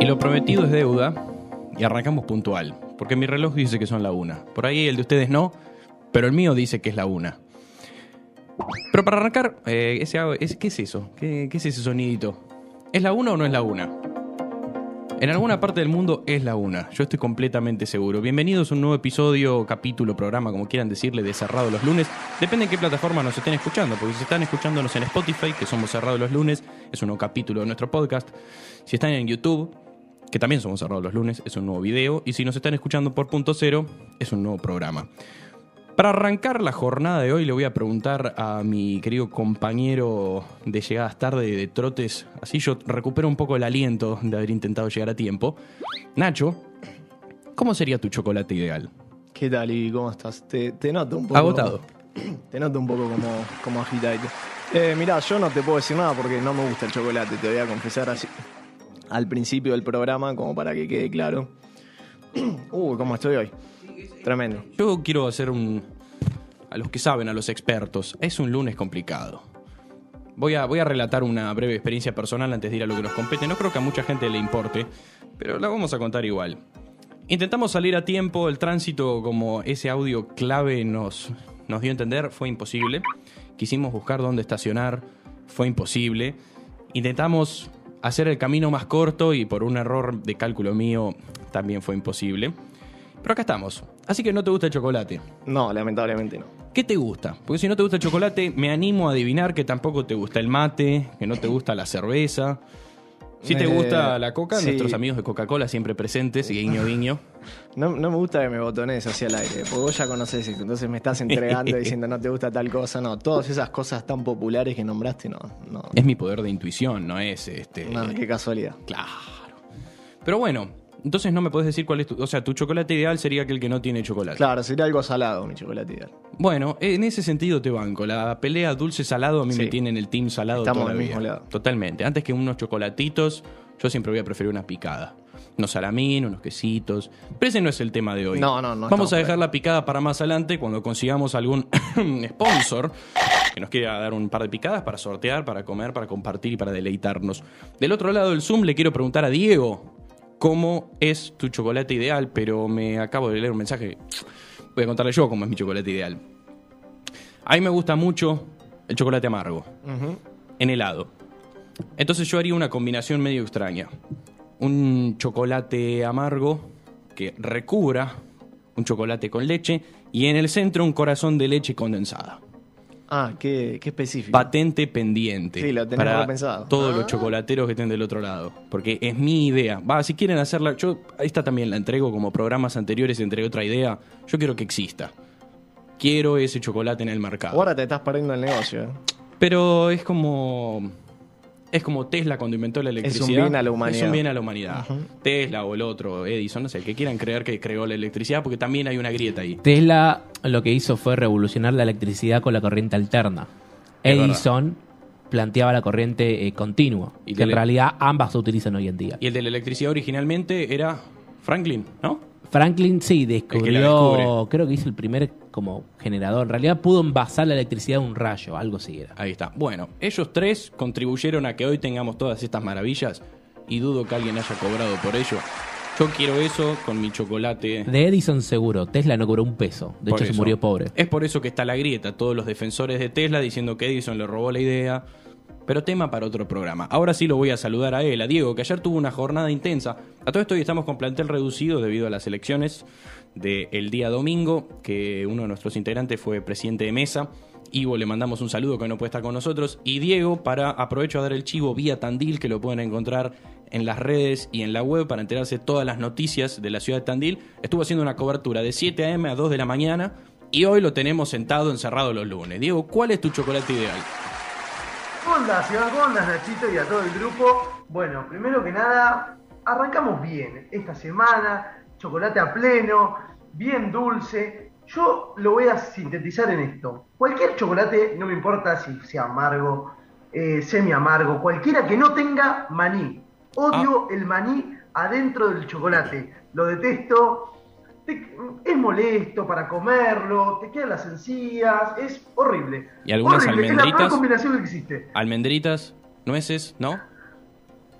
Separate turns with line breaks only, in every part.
Y lo prometido es deuda y arrancamos puntual, porque mi reloj dice que son la una. Por ahí el de ustedes no, pero el mío dice que es la una. Pero para arrancar, eh, ¿qué es eso? ¿Qué, qué es ese sonidito? ¿Es la una o no es la una? En alguna parte del mundo es la una, yo estoy completamente seguro. Bienvenidos a un nuevo episodio, capítulo, programa, como quieran decirle, de Cerrado los lunes. Depende en qué plataforma nos estén escuchando, porque si están escuchándonos en Spotify, que somos Cerrado los lunes, es un nuevo capítulo de nuestro podcast. Si están en YouTube, que también somos Cerrado los lunes, es un nuevo video. Y si nos están escuchando por punto cero, es un nuevo programa. Para arrancar la jornada de hoy le voy a preguntar a mi querido compañero de llegadas tarde de trotes, así yo recupero un poco el aliento de haber intentado llegar a tiempo. Nacho, ¿cómo sería tu chocolate ideal?
¿Qué tal y cómo estás? Te, te noto un poco.
Agotado.
Te noto un poco como, como agitadito. Eh, mirá, yo no te puedo decir nada porque no me gusta el chocolate, te voy a confesar así al principio del programa, como para que quede claro. Uy, cómo estoy hoy. Tremendo.
Yo quiero hacer un... A los que saben, a los expertos, es un lunes complicado. Voy a, voy a relatar una breve experiencia personal antes de ir a lo que nos compete. No creo que a mucha gente le importe, pero la vamos a contar igual. Intentamos salir a tiempo, el tránsito, como ese audio clave nos, nos dio a entender, fue imposible. Quisimos buscar dónde estacionar, fue imposible. Intentamos hacer el camino más corto y por un error de cálculo mío también fue imposible. Pero acá estamos. Así que no te gusta el chocolate.
No, lamentablemente no.
¿Qué te gusta? Porque si no te gusta el chocolate, me animo a adivinar que tampoco te gusta el mate, que no te gusta la cerveza. Si te gusta la coca,
sí.
nuestros amigos de Coca-Cola siempre presentes, guiño guiño.
no. no me gusta que me botones hacia el aire, porque vos ya conoces esto, entonces me estás entregando diciendo no te gusta tal cosa, no. Todas esas cosas tan populares que nombraste, no. No,
Es mi poder de intuición, no es este.
no qué casualidad.
Claro. Pero bueno, entonces no me puedes decir cuál es tu. O sea, tu chocolate ideal sería aquel que no tiene chocolate.
Claro, sería algo salado mi chocolate ideal.
Bueno, en ese sentido te banco. La pelea dulce-salado a mí
Sí.
me tiene en el team salado
Estamos
toda la
del mismo
vida.
lado.
Totalmente. Antes que unos chocolatitos, yo siempre voy a preferir una picada. Unos salamín, unos quesitos. Pero ese no es el tema de hoy.
No, no, no
Vamos a dejar la picada para más adelante cuando consigamos algún sponsor que nos quiera dar un par de picadas para sortear, para comer, para compartir y para deleitarnos. Del otro lado del Zoom le quiero preguntar a Diego cómo es tu chocolate ideal, pero me acabo de leer un mensaje. Voy a contarle yo cómo es mi chocolate ideal. A mí me gusta mucho el chocolate amargo, en helado. Entonces yo haría una combinación medio extraña. Un chocolate amargo que recubra un chocolate con leche y en el centro un corazón de leche condensada.
Ah, qué, qué específico.
Patente pendiente.
Sí, lo tenés
para
repensado.
todos los
Ah.
chocolateros que estén del otro lado. Porque es mi idea. Va, si quieren hacerla, yo esta también la entrego como programas anteriores, entregué otra idea. Yo quiero que exista. Quiero ese chocolate en el mercado.
Ahora te estás perdiendo el negocio. ¿eh?
Pero es como. Es como Tesla cuando inventó la electricidad.
bien a la humanidad.
Es un bien a la humanidad. Tesla o el otro, Edison, no sé, el que quieran creer que creó la electricidad, porque también hay una grieta ahí.
Tesla lo que hizo fue revolucionar la electricidad con la corriente alterna.
Es
Edison planteaba la corriente eh, continua,
Y
que en
tele-
realidad ambas se utilizan hoy en día.
Y el de la electricidad originalmente era Franklin, ¿no?
Franklin sí descubrió,
descubre.
creo que hizo el primer como generador. En realidad pudo envasar la electricidad en un rayo, algo así era.
Ahí está. Bueno, ellos tres contribuyeron a que hoy tengamos todas estas maravillas y dudo que alguien haya cobrado por ello. Yo quiero eso con mi chocolate.
De Edison seguro, Tesla no cobró un peso. De
Por
hecho, se murió pobre.
Es por eso que está la grieta, todos los defensores de Tesla diciendo que Edison le robó la idea. Pero tema para otro programa. Ahora sí lo voy a saludar a él, a Diego, que ayer tuvo una jornada intensa. A todo esto hoy estamos con plantel reducido debido a las elecciones del día domingo, que uno de nuestros integrantes fue presidente de mesa. Ivo le mandamos un saludo que no puede estar con nosotros. Y Diego, para aprovecho a dar el chivo vía Tandil, que lo pueden encontrar en las redes y en la web para enterarse de todas las noticias de la ciudad de Tandil, estuvo haciendo una cobertura de 7 a.m. a 2 de la mañana y hoy lo tenemos sentado encerrado los lunes. Diego, ¿cuál es tu chocolate ideal?
¿Cómo andás, Iván? ¿Cómo Nachito? Y a todo el grupo. Bueno, primero que nada, arrancamos bien esta semana, chocolate a pleno, bien dulce. Yo lo voy a sintetizar en esto. Cualquier chocolate, no me importa si sea amargo, eh, semi amargo, cualquiera que no tenga maní. Odio el maní adentro del chocolate. Lo detesto. Te- es molesto para comerlo, te quedan las encías, es horrible.
¿Y algunas
Horrible, Es la
almendritas?
peor combinación que existe.
Almendritas, nueces, ¿no?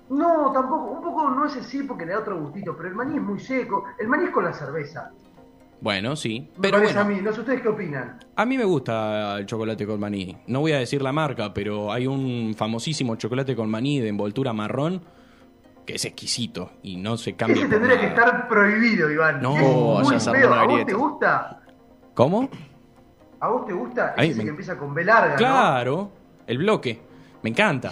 No, tampoco, un poco no es así porque le da otro gustito, pero el maní es muy seco. El maní es con la cerveza.
Bueno, sí. Pero bueno,
a mí, no sé ustedes qué opinan.
a mí me gusta el chocolate con maní. No voy a decir la marca, pero hay un famosísimo chocolate con maní de envoltura marrón que es exquisito y no se cambia
Ese tendría que estar prohibido, Iván.
No,
ya se
¿A vos te gusta?
¿Cómo?
¿A vos te gusta?
Ay,
Ese
me-
que empieza con B larga, ¿no?
Claro, el bloque. Me encanta.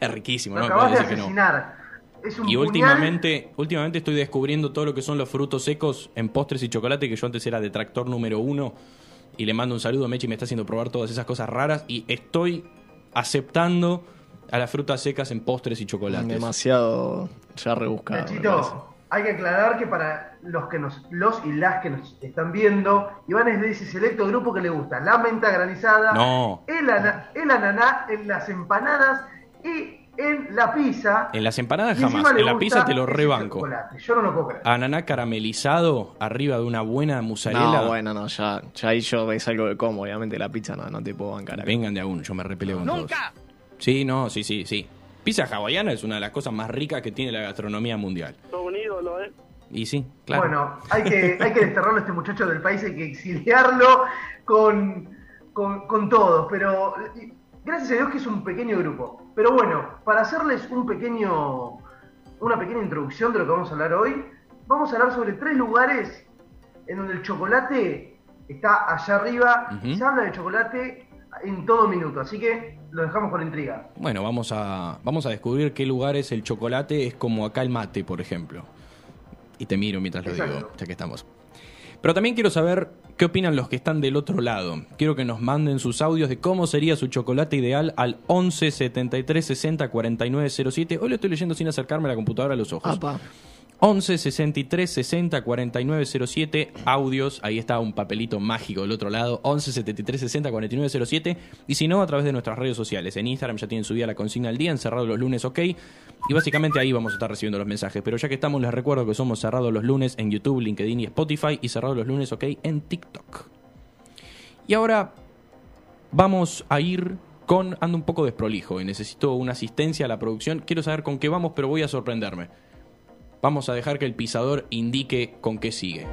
Es riquísimo,
Lo
¿no?
acabas de
que no.
asesinar. Es un
Y
puñal.
últimamente, últimamente estoy descubriendo todo lo que son los frutos secos en postres y chocolate, que yo antes era detractor número uno. Y le mando un saludo a Mechi, me está haciendo probar todas esas cosas raras. Y estoy aceptando a las frutas secas en postres y chocolates.
Demasiado ya rebuscado.
hay que aclarar que para los que nos, los y las que nos están viendo, Iván es de ese selecto grupo que le gusta la menta granizada,
No.
el, ana- el ananá en las empanadas y en la pizza.
En las empanadas jamás, en la pizza te lo rebanco.
Yo no lo puedo creer.
Ananá caramelizado arriba de una buena mozzarella.
No, bueno, no, ya, ya ahí yo es algo de como, obviamente la pizza no, no te puedo bancar acá.
Vengan de a uno, yo me repeleo con todos. Sí, no, sí, sí, sí. Pizza hawaiana es una de las cosas más ricas que tiene la gastronomía mundial.
Todo un ídolo, ¿eh?
Y sí, claro.
Bueno, hay que, hay que desterrarlo a este muchacho del país, hay que exiliarlo con, con, con todos, pero gracias a Dios que es un pequeño grupo. Pero bueno, para hacerles un pequeño, una pequeña introducción de lo que vamos a hablar hoy, vamos a hablar sobre tres lugares en donde el chocolate está allá arriba,
Ujú.
se habla de chocolate en todo minuto, así que lo dejamos con intriga.
Bueno, vamos a, vamos a descubrir qué lugares el chocolate es como acá el mate, por ejemplo. Y te miro mientras lo
Exacto.
digo, ya que estamos. Pero también quiero saber qué opinan los que están del otro lado. Quiero que nos manden sus audios de cómo sería su chocolate ideal al 11 73 60 49 07. Hoy lo estoy leyendo sin acercarme a la computadora a los ojos.
Apa.
11 63 60 49 07 audios, ahí está un papelito mágico del otro lado, 11 73 60 49 07 y si no a través de nuestras redes sociales, en Instagram ya tienen subida la consigna al día, en cerrado los lunes ok. Y básicamente ahí vamos a estar recibiendo los mensajes, pero ya que estamos les recuerdo que somos cerrados los lunes en YouTube, LinkedIn y Spotify y cerrados los lunes ok en TikTok. Y ahora vamos a ir con, ando un poco desprolijo y necesito una asistencia a la producción, quiero saber con qué vamos pero voy a sorprenderme. Vamos a dejar que el pisador indique con qué sigue.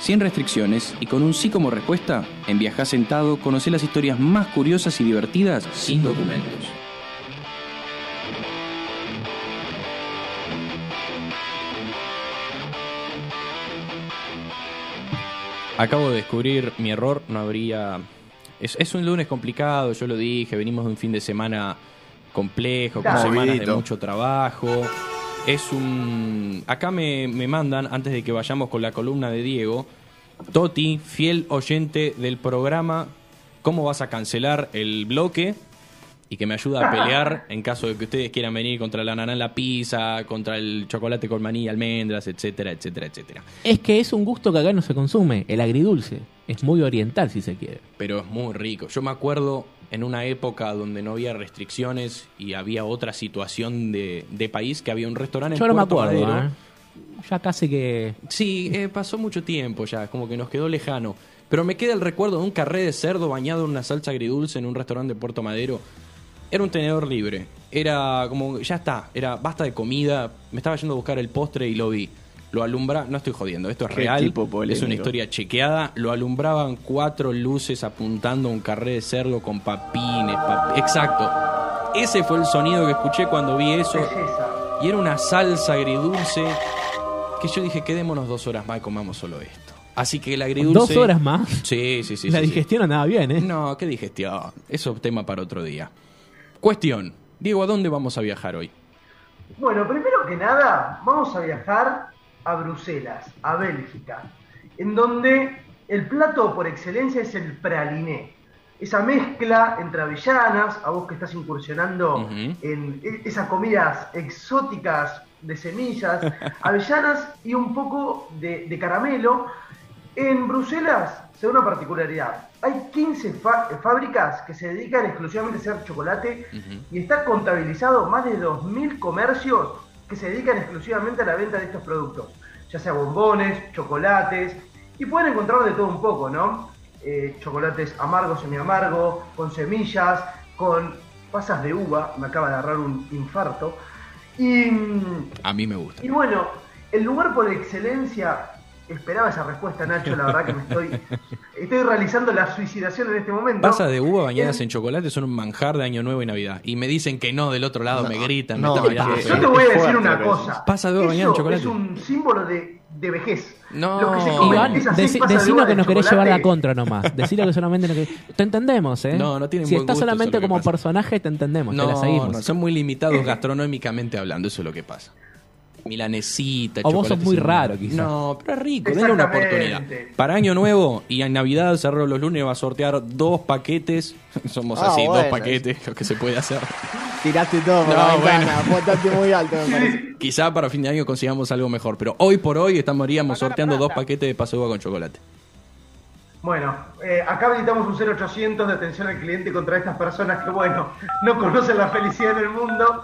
Sin restricciones y con un sí como respuesta, en Viajá Sentado conoce las historias más curiosas y divertidas sin documentos. Acabo de descubrir mi error, no habría... Es, es un lunes complicado, yo lo dije, venimos de un fin de semana complejo, con
Claro.
semanas de mucho trabajo. Es un... Acá me, me mandan, antes de que vayamos con la columna de Diego, Toti, fiel oyente del programa, ¿cómo vas a cancelar el bloque? Y que me ayuda a pelear en caso de que ustedes quieran venir contra la nana en la pizza, contra el chocolate con maní y almendras, etcétera, etcétera, etcétera.
Es que es un gusto que acá no se consume, el agridulce. Es muy oriental si se quiere.
pero es muy rico. Yo me acuerdo en una época donde no había restricciones y había otra situación de, de país, que había un restaurante en
Yo no me
Puerto
acuerdo,
Madero.
¿eh? Ya casi que...
Sí, eh, pasó mucho tiempo ya, como que nos quedó lejano. Pero me queda el recuerdo de un carré de cerdo bañado en una salsa agridulce en un restaurante de Puerto Madero. Era un tenedor libre. Era como, ya está, era basta de comida. Me estaba yendo a buscar el postre y lo vi. Lo alumbra, no estoy jodiendo, esto es real. Es una historia chequeada. Lo alumbraban cuatro luces apuntando a un carré de cerdo con papines. pap- Exacto. Ese fue el sonido que escuché cuando vi eso. Y era una salsa agridulce que yo dije, quedémonos dos horas más y comamos solo esto. Así que el agridulce...
Dos horas más.
Sí, sí, sí.
la
sí, sí.
digestión andaba bien, ¿eh?
No, qué digestión. Eso es tema para otro día. Cuestión. Diego, ¿a dónde vamos a viajar hoy?
Bueno, primero que nada, vamos a viajar a Bruselas, a Bélgica, en donde el plato por excelencia es el praliné. Esa mezcla entre avellanas, a vos que estás incursionando en e- esas comidas exóticas de semillas, avellanas y un poco de, de caramelo. En Bruselas se da una particularidad. Hay 15 fa- fábricas que se dedican exclusivamente a hacer chocolate y está contabilizado más de 2.000 comercios que se dedican exclusivamente a la venta de estos productos, ya sea bombones, chocolates, y pueden encontrar de todo un poco, ¿no? Eh, chocolates amargos, semi-amargo, con semillas, con pasas de uva, me acaba de agarrar un infarto. Y,
A mí me gusta.
y bueno, el lugar por excelencia, esperaba esa respuesta, Nacho, la verdad que me estoy, estoy realizando la suicidación en este momento.
Pasas de uva bañadas
El-
en chocolate son un manjar de Año Nuevo y Navidad. Y me dicen que no, del otro lado me gritan. me
no,
están bailando.
Yo te voy a decir
fuerte
una cosa.
Pasa de uva bañada en
Eso
chocolate.
Es un símbolo de, de vejez.
No.
Iván, deci-
de
decilo que nos querés llevar la contra nomás. Decilo que solamente nos querés- Te entendemos, ¿eh?
No, no tienen
Si
buen
estás
gusto,
solamente como
pasa.
personaje, te entendemos, te la
No,
seguimos.
no, son muy limitados gastronómicamente hablando, eso es lo que pasa. Milanesita,
O vos sos muy raro, quizá.
No, pero es rico, denle una oportunidad. Para Año Nuevo y en Navidad, cerró los lunes, va a sortear dos paquetes. Somos
Ah,
así, dos
bueno.
paquetes, lo que se puede hacer.
Tiraste todo por
No,
la ventana, apuntaste muy alto, me parece.
Quizá para fin de año consigamos algo mejor, pero hoy por hoy estaríamos sorteando dos paquetes de uva con chocolate.
Bueno, eh, acá habilitamos un 0800 de atención al cliente contra estas personas que, bueno, no conocen la felicidad en el mundo.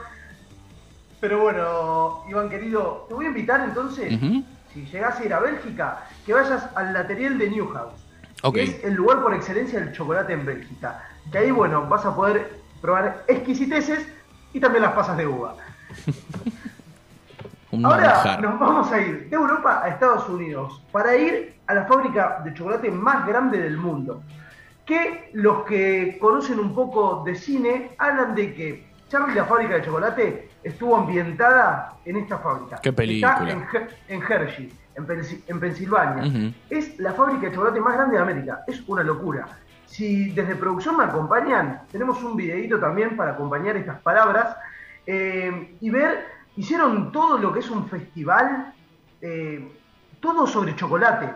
Pero bueno, Iván querido, te voy a invitar entonces, si llegas a ir a Bélgica, que vayas al Lateriel de Newhouse. Que es el lugar por excelencia del chocolate en Bélgica. Que ahí, bueno, vas a poder probar exquisiteces y también las pasas de uva. Ahora
manjar.
nos vamos a ir de Europa a Estados Unidos para ir a la fábrica de chocolate más grande del mundo. Que los que conocen un poco de cine hablan de que Charlie la fábrica de chocolate estuvo ambientada en esta fábrica.
Qué película.
Está en, Her- en Hershey, en, Pensil- en Pensilvania. Es la fábrica de chocolate más grande de América. Es una locura. Si desde producción me acompañan, tenemos un videito también para acompañar estas palabras eh, y ver, hicieron todo lo que es un festival, eh, todo sobre chocolate.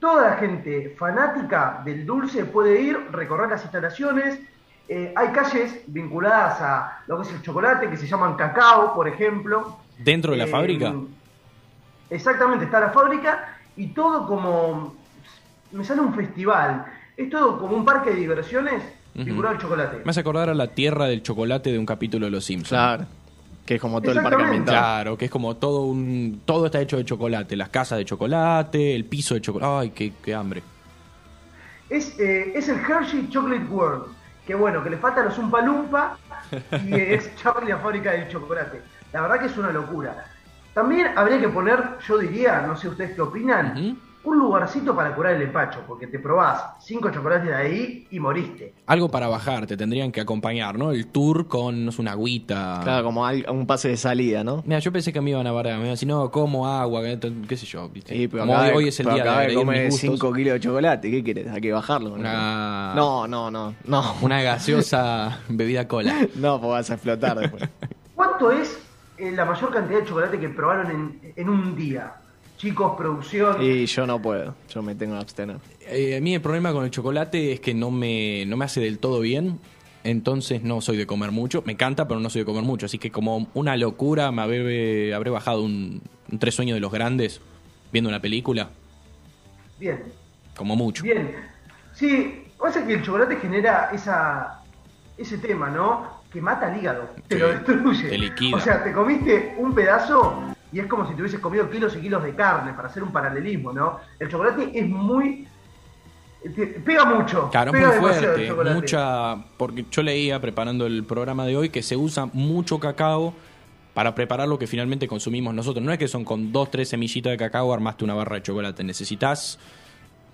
Toda la gente fanática del dulce puede ir, recorrer las instalaciones. Eh, hay calles vinculadas a lo que es el chocolate, que se llaman cacao, por ejemplo.
¿Dentro de la
Eh,
fábrica?
Exactamente, está la fábrica y todo como. Me sale un festival. Es todo como un parque de diversiones
Ujú.
vinculado al chocolate.
Me hace acordar a la tierra del chocolate de un capítulo de Los Simpsons.
Claro. Que es como todo el parque ambientado.
Claro, que es como todo un. Todo está hecho de chocolate. Las casas de chocolate, el piso de chocolate. Ay, qué, qué hambre.
Es, eh, es el Hershey Chocolate World. Que bueno, que le falta los Umpa Lumpa y es Charlie la fábrica del chocolate. La verdad que es una locura. También habría que poner, yo diría, no sé ustedes qué opinan. Un lugarcito para curar el empacho, porque te probás cinco chocolates de ahí y moriste.
Algo para bajar, te tendrían que acompañar, ¿no? El tour con, no sé, una agüita.
Claro, como al- un pase de salida, ¿no?
Mira, yo pensé que me iban a barrer. Me iban a decir, no, como agua, qué, qué sé yo. ¿viste?
Sí, pero
Como hoy, es el
pero
día de
comer
mis gustos.
5 kilos de chocolate. ¿Qué quieres? Hay que bajarlo. ¿no?
Una-
No, no, no. No,
Una gaseosa bebida cola.
no, pues vas a explotar después.
¿Cuánto es eh, la mayor cantidad de chocolate que probaron en, en un día? Chicos, producción.
Y yo no puedo. Yo me tengo que abstener.
Eh, a mí el problema con el chocolate es que no me, no me hace del todo bien. Entonces no soy de comer mucho. Me encanta, pero no soy de comer mucho. Así que como una locura me habré, habré bajado un, un tres sueños de los grandes viendo una película.
Bien,
Como mucho.
bien. Sí, pasa que el chocolate genera esa, ese tema, ¿no? Que mata el hígado, te
Sí,
lo destruye.
te liquida.
O sea, te comiste un pedazo y es como si te hubieses comido kilos y kilos de carne, para hacer un paralelismo, ¿no? El chocolate es muy... pega mucho.
Claro,
pega
muy fuerte. Mucha, porque yo leía preparando el programa de hoy que se usa mucho cacao para preparar lo que finalmente consumimos nosotros. No es que son con dos, tres semillitas de cacao armaste una barra de chocolate. Necesitas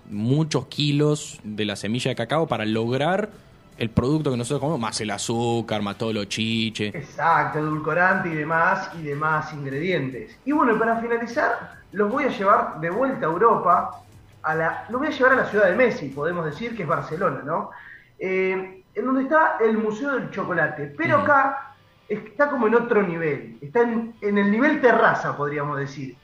muchos kilos de la semilla de cacao para lograr el producto que nosotros comemos, más el azúcar, más todo lo chiche.
Exacto, edulcorante y demás, y demás ingredientes. Y bueno, para finalizar, los voy a llevar de vuelta a Europa, a la, los voy a llevar a la ciudad de Messi, podemos decir que es Barcelona, ¿no? Eh, en donde está el Museo del Chocolate, pero acá está como en otro nivel, está en, en el nivel terraza, podríamos decir.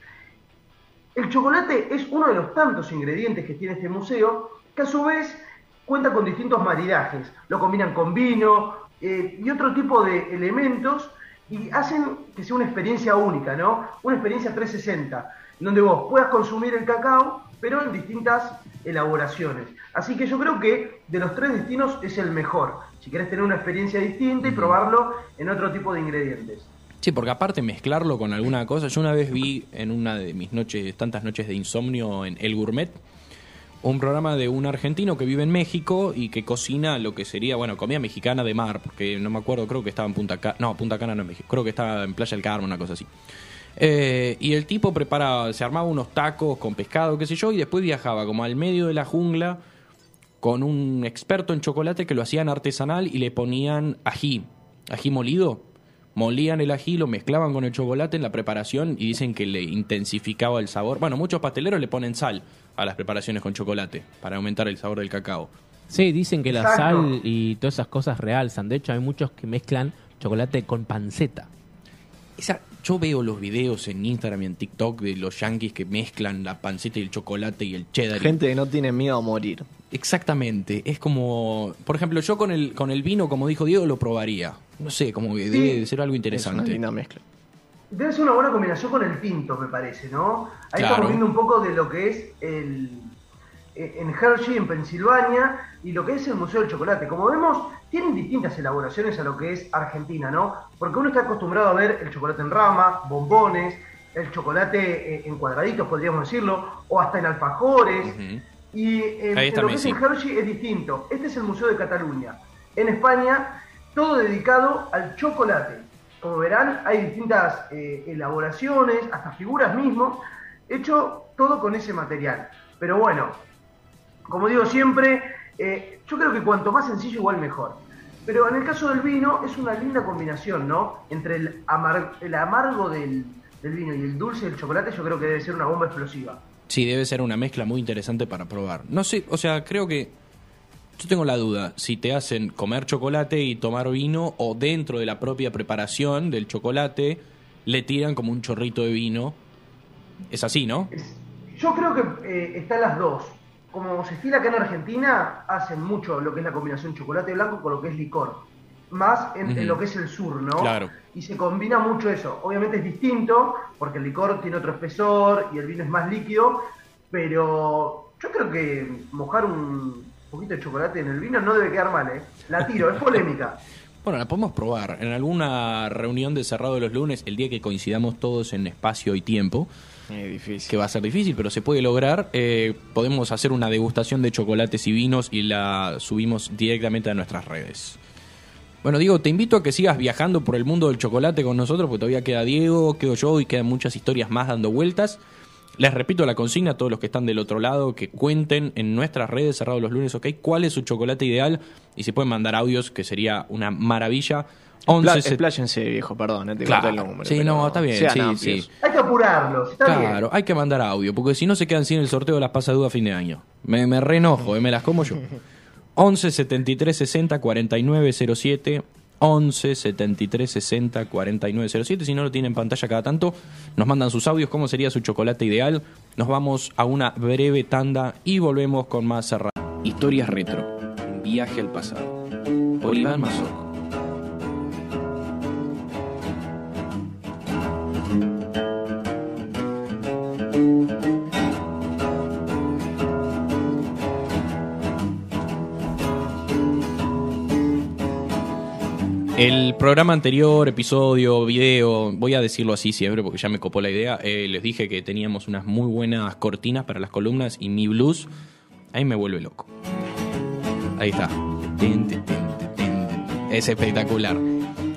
El chocolate es uno de los tantos ingredientes que tiene este museo, que a su vez cuenta con distintos maridajes. Lo combinan con vino eh, y otro tipo de elementos y hacen que sea una experiencia única, ¿no? Una experiencia 360, en donde vos puedas consumir el cacao, pero en distintas elaboraciones. Así que yo creo que de los tres destinos es el mejor. Si querés tener una experiencia distinta y probarlo en otro tipo de ingredientes.
Sí, porque aparte mezclarlo con alguna cosa, yo una vez vi en una de mis noches, tantas noches de insomnio en El Gourmet, un programa de un argentino que vive en México y que cocina lo que sería, bueno, comida mexicana de mar, porque no me acuerdo, creo que estaba en Punta Cana, no, Punta Cana no en México, creo que estaba en Playa del Carmen, una cosa así. Eh, y el tipo prepara, se armaba unos tacos con pescado, qué sé yo, y después viajaba como al medio de la jungla con un experto en chocolate que lo hacían artesanal y le ponían ají, ají molido. Molían el ají, lo mezclaban con el chocolate en la preparación y dicen que le intensificaba el sabor. Bueno, muchos pasteleros le ponen sal a las preparaciones con chocolate para aumentar el sabor del cacao.
Sí, dicen que la
Exacto.
sal y todas esas cosas realzan. De hecho, hay muchos que mezclan chocolate con panceta.
Esa, yo veo los videos en Instagram y en TikTok de los yankees que mezclan la panceta y el chocolate y el cheddar.
Gente que no tiene miedo a morir.
Exactamente, es como, por ejemplo, yo con el con el vino, como dijo Diego, lo probaría. No sé, como que debe de ser algo
Es una
interesante.
linda mezcla.
Debe ser una buena combinación con el tinto, me parece, ¿no? Ahí
Claro.
estamos viendo un poco de lo que es el eh, en Hershey, en Pensilvania, y lo que es el Museo del Chocolate. Como vemos, tienen distintas elaboraciones a lo que es Argentina, ¿no? Porque uno está acostumbrado a ver el chocolate en rama, bombones, el chocolate eh, en cuadraditos, podríamos decirlo, o hasta en alfajores. Y en,
Ahí
en
está
lo que es en Hershey es distinto. Este es el Museo de Cataluña. En España, todo dedicado al chocolate. Como verán, hay distintas eh, elaboraciones, hasta figuras mismo, hecho todo con ese material. Pero bueno, como digo siempre, eh, yo creo que cuanto más sencillo, igual mejor. Pero en el caso del vino, es una linda combinación, ¿no? Entre el, amar- el amargo del, del vino y el dulce del chocolate, yo creo que debe ser una bomba explosiva.
Sí, debe ser una mezcla muy interesante para probar. No sé, o sea, creo que yo tengo la duda si te hacen comer chocolate y tomar vino o dentro de la propia preparación del chocolate le tiran como un chorrito de vino. Es así, ¿no?
Yo creo que eh, están las dos. Como se estila acá en Argentina, hacen mucho lo que es la combinación chocolate blanco con lo que es licor. Más en, en lo que es el sur, ¿no?
Claro.
Y se combina mucho eso. Obviamente es distinto, porque el licor tiene otro espesor y el vino es más líquido, pero yo creo que mojar un poquito de chocolate en el vino no debe quedar mal, ¿eh? La tiro, es polémica.
Bueno, la podemos probar en alguna reunión de cerrado de los lunes, el día que coincidamos todos en espacio y tiempo,
Es difícil.
que va a ser difícil, pero se puede lograr. eh, podemos hacer una degustación de chocolates y vinos y la subimos directamente a nuestras redes. Bueno, Diego, te invito a que sigas viajando por el mundo del chocolate con nosotros, porque todavía queda Diego, quedo yo y quedan muchas historias más dando vueltas. Les repito la consigna a todos los que están del otro lado, que cuenten en nuestras redes cerrado los lunes, ¿ok? ¿Cuál es su chocolate ideal? Y si pueden mandar audios, que sería una maravilla. 11
Pla-
set-
expláyense, viejo, perdón, eh, te
Claro.
el número.
Sí, no, está bien, sí,
amplios.
sí.
Hay que apurarlos, está
Claro,
bien.
hay que mandar audio, porque si no se quedan sin el sorteo de las pasadudas a fin de año. Me, me reenojo, eh, me las como yo. 11 73 60 49 07. 11 73 60 49 07. Si no lo tienen en pantalla cada tanto, nos mandan sus audios, cómo sería su chocolate ideal. Nos vamos a una breve tanda y volvemos con más cerrado. Historias retro. Viaje al pasado. Por Iván. El programa anterior, episodio, video, voy a decirlo así siempre porque ya me copó la idea. eh, les dije que teníamos unas muy buenas cortinas para las columnas y mi blues ahí me vuelve loco. Ahí está. Es espectacular.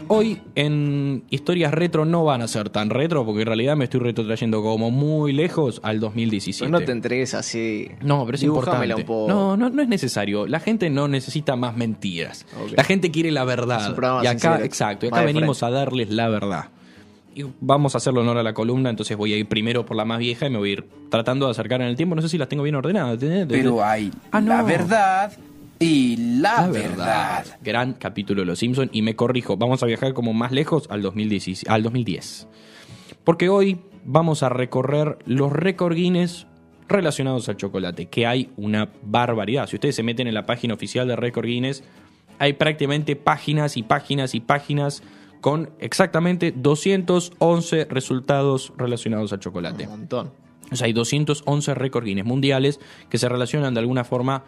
Hoy en historias retro no van a ser tan retro porque en realidad me estoy retrotrayendo como muy lejos al 2017.
Pero no te entregues así.
No, pero es importante.
un poco.
No, no, no es necesario. La gente no necesita más mentiras. La gente quiere la
Es
verdad. Y acá,
sincero.
exacto, y acá venimos
frente.
a darles la verdad. Y vamos a hacerle honor a la columna, entonces voy a ir primero por la más vieja y me voy a ir tratando de acercar en el tiempo. No sé si las tengo bien ordenadas.
Pero hay
Ah, no.
la verdad y la,
La
verdad.
Gran capítulo de Los Simpsons. Y me corrijo, vamos a viajar como más lejos al 2010. Al 2010. Porque hoy vamos a recorrer los récord Guinness relacionados al chocolate, que hay una barbaridad. Si ustedes se meten en la página oficial de Récord Guinness, hay prácticamente páginas y páginas y páginas con exactamente 211 resultados relacionados al chocolate.
Un montón.
O sea, hay 211 récord Guinness mundiales que se relacionan de alguna forma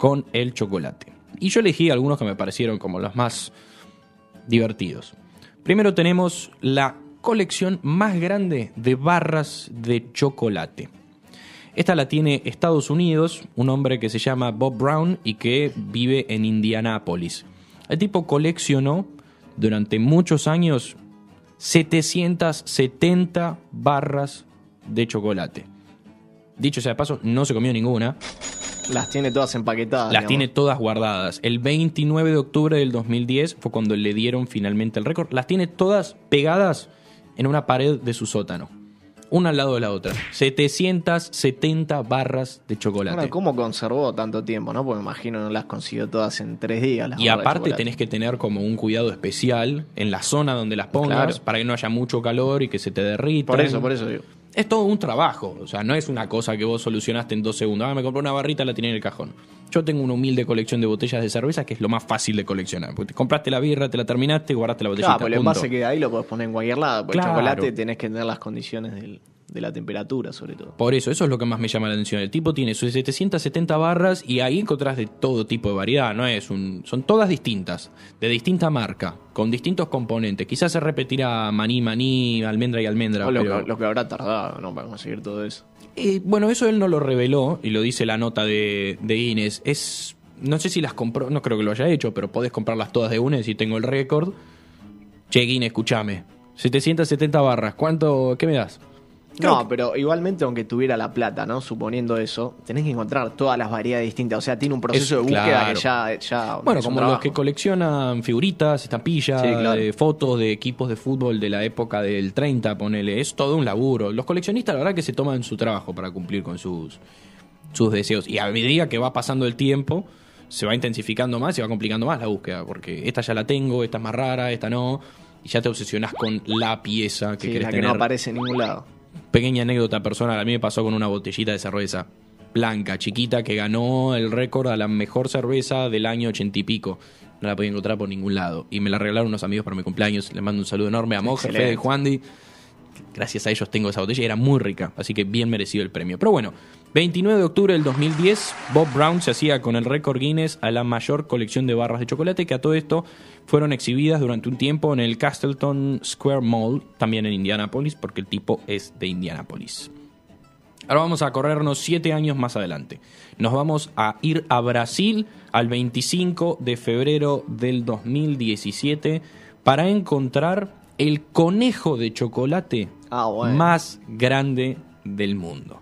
con el chocolate. Y yo elegí algunos que me parecieron como los más divertidos. Primero tenemos la colección más grande de barras de chocolate. Esta la tiene Estados Unidos, un hombre que se llama Bob Brown y que vive en Indianápolis. El tipo coleccionó durante muchos años 770 barras de chocolate. Dicho sea de paso, no se comió ninguna.
Las tiene todas empaquetadas.
Las
digamos.
tiene todas guardadas. El 29 de octubre del 2010 fue cuando le dieron finalmente el récord. Las tiene todas pegadas en una pared de su sótano. Una al lado de la otra. 770 barras de chocolate.
Ahora, ¿cómo conservó tanto tiempo, no? Porque imagino no las consiguió todas en tres días. las
Y aparte tenés que tener como un cuidado especial en la zona donde las pongas
Claro.
para que no haya mucho calor y que se te derrita.
Por eso, por eso digo.
Es todo un trabajo, o sea, no es una cosa que vos solucionaste en dos segundos. Ah, me compré una barrita, la tenía en el cajón. Yo tengo una humilde colección de botellas de cerveza que es lo más fácil de coleccionar. Porque te compraste la birra, te la terminaste, guardaste la botellita.
Claro, pues el envase que ahí lo podés poner en cualquier lado. Porque
Claro.
el chocolate tenés que tener las condiciones del- de la temperatura, sobre todo.
Por eso, eso es lo que más me llama la atención. El tipo tiene sus 770 barras y ahí encontrás de todo tipo de variedad. No es un, son todas distintas, de distinta marca, con distintos componentes. Quizás se repetirá maní, maní, almendra y almendra.
O lo,
pero-
que, lo que habrá tardado, ¿no? Para conseguir todo eso.
Eh, bueno, eso él no lo reveló y lo dice la nota de, de Guinness. Es. No sé si las compró, no creo que lo haya hecho, pero podés comprarlas todas de una si tengo el récord. Che, Guinness, escúchame. 770 barras, ¿cuánto? ¿Qué me das? Creo
No, pero igualmente, aunque tuviera la plata, ¿no? Suponiendo eso, tenés que encontrar todas las variedades distintas. O sea, tiene un proceso
Es-
de búsqueda
claro.
que ya, ya.
Bueno, como los que coleccionan figuritas, estampillas,
Sí, claro.
eh, fotos de equipos de fútbol de la época del 30, ponele. Es todo un laburo. Los coleccionistas, la verdad, que se toman su trabajo para cumplir con sus, sus deseos. Y a medida que va pasando el tiempo, se va intensificando más y va complicando más la búsqueda. Porque esta ya la tengo, esta es más rara, esta no. Y ya te obsesionás con la pieza que
Sí,
querés
la que
tener.
no aparece en ningún lado.
Pequeña anécdota personal, a mí me pasó con una botellita de cerveza blanca, chiquita, que ganó el récord a la mejor cerveza del año ochenta y pico. No la podía encontrar por ningún lado. Y me la regalaron unos amigos para mi cumpleaños. Les mando un saludo enorme a Moja. Fede, Juandi. Gracias a ellos tengo esa botella y era muy rica, así que bien merecido el premio. Pero bueno, 29 de octubre del 2010, Bob Brown se hacía con el récord Guinness a la mayor colección de barras de chocolate que a todo esto fueron exhibidas durante un tiempo en el Castleton Square Mall, también en Indianapolis, porque el tipo es de Indianapolis. Ahora vamos a corrernos siete años más adelante. Nos vamos a ir a Brasil al 25 de febrero del 2017 para encontrar el conejo de chocolate
Ah, bueno.
más grande del mundo.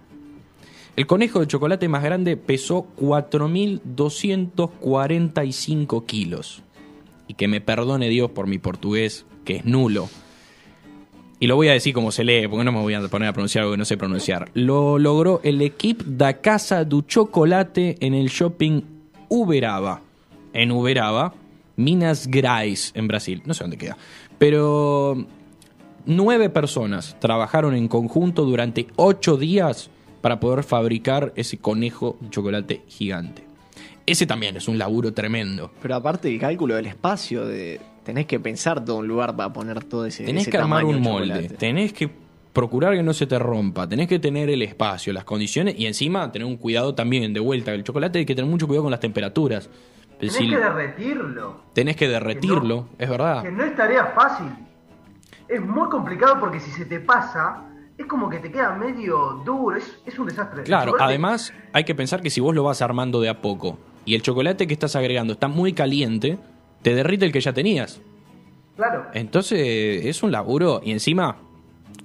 El conejo de chocolate más grande pesó 4.245 kilos. Y que me perdone Dios por mi portugués, que es nulo. Y lo voy a decir como se lee, porque no me voy a poner a pronunciar algo que no sé pronunciar. Lo logró el equipo da Casa do Chocolate en el shopping Uberaba. En Uberaba, Minas Gerais, en Brasil. No sé dónde queda. Pero nueve personas trabajaron en conjunto durante ocho días para poder fabricar ese conejo de chocolate gigante. Ese también es un laburo tremendo.
Pero aparte el cálculo del espacio, de tenés que pensar todo un lugar para poner todo ese
Tenés
ese
que armar un
de
molde,
chocolate.
tenés que procurar que no se te rompa, tenés que tener el espacio, las condiciones y encima tener un cuidado también de vuelta. El chocolate hay que tener mucho cuidado con las temperaturas.
Tenés
Si-
que derretirlo.
tenés que derretirlo, es verdad.
Que no es tarea fácil. Es muy complicado porque si se te pasa, es como que te queda medio duro. Es, es un desastre.
Claro,
chocolate-
además hay que pensar que si vos lo vas armando de a poco y el chocolate que estás agregando está muy caliente, te derrite el que ya tenías.
Claro.
Entonces es un laburo y encima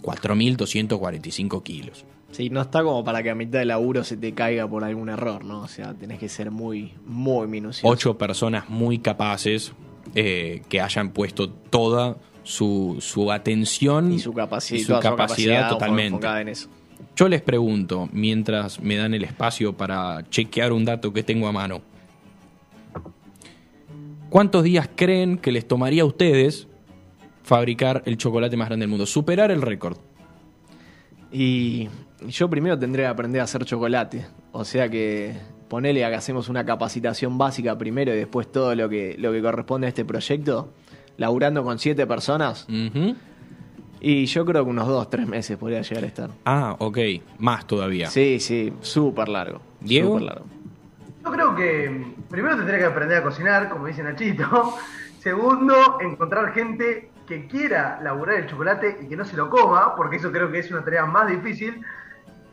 4.245 kilos.
Sí, no está como para que a mitad del laburo se te caiga por algún error, ¿no? O sea, tenés que ser muy, muy minucioso.
Ocho personas muy capaces eh, que hayan puesto toda su, su atención
y su capacidad,
y su capacidad totalmente.
en eso.
Yo les pregunto, mientras me dan el espacio para chequear un dato que tengo a mano, ¿cuántos días creen que les tomaría a ustedes fabricar el chocolate más grande del mundo? Superar el récord.
Y yo primero tendré que aprender a hacer chocolate. O sea que ponele a que hacemos una capacitación básica primero y después todo lo que, lo que corresponde a este proyecto, laburando con siete personas. Y yo creo que unos dos, tres meses podría llegar a estar.
Ah, ok. Más todavía.
Sí, sí, súper largo.
¿Diego?
Súper largo.
Yo creo que mm, primero tendría que aprender a cocinar, como dice Nachito. Segundo, encontrar gente que quiera laburar el chocolate y que no se lo coma, porque eso creo que es una tarea más difícil.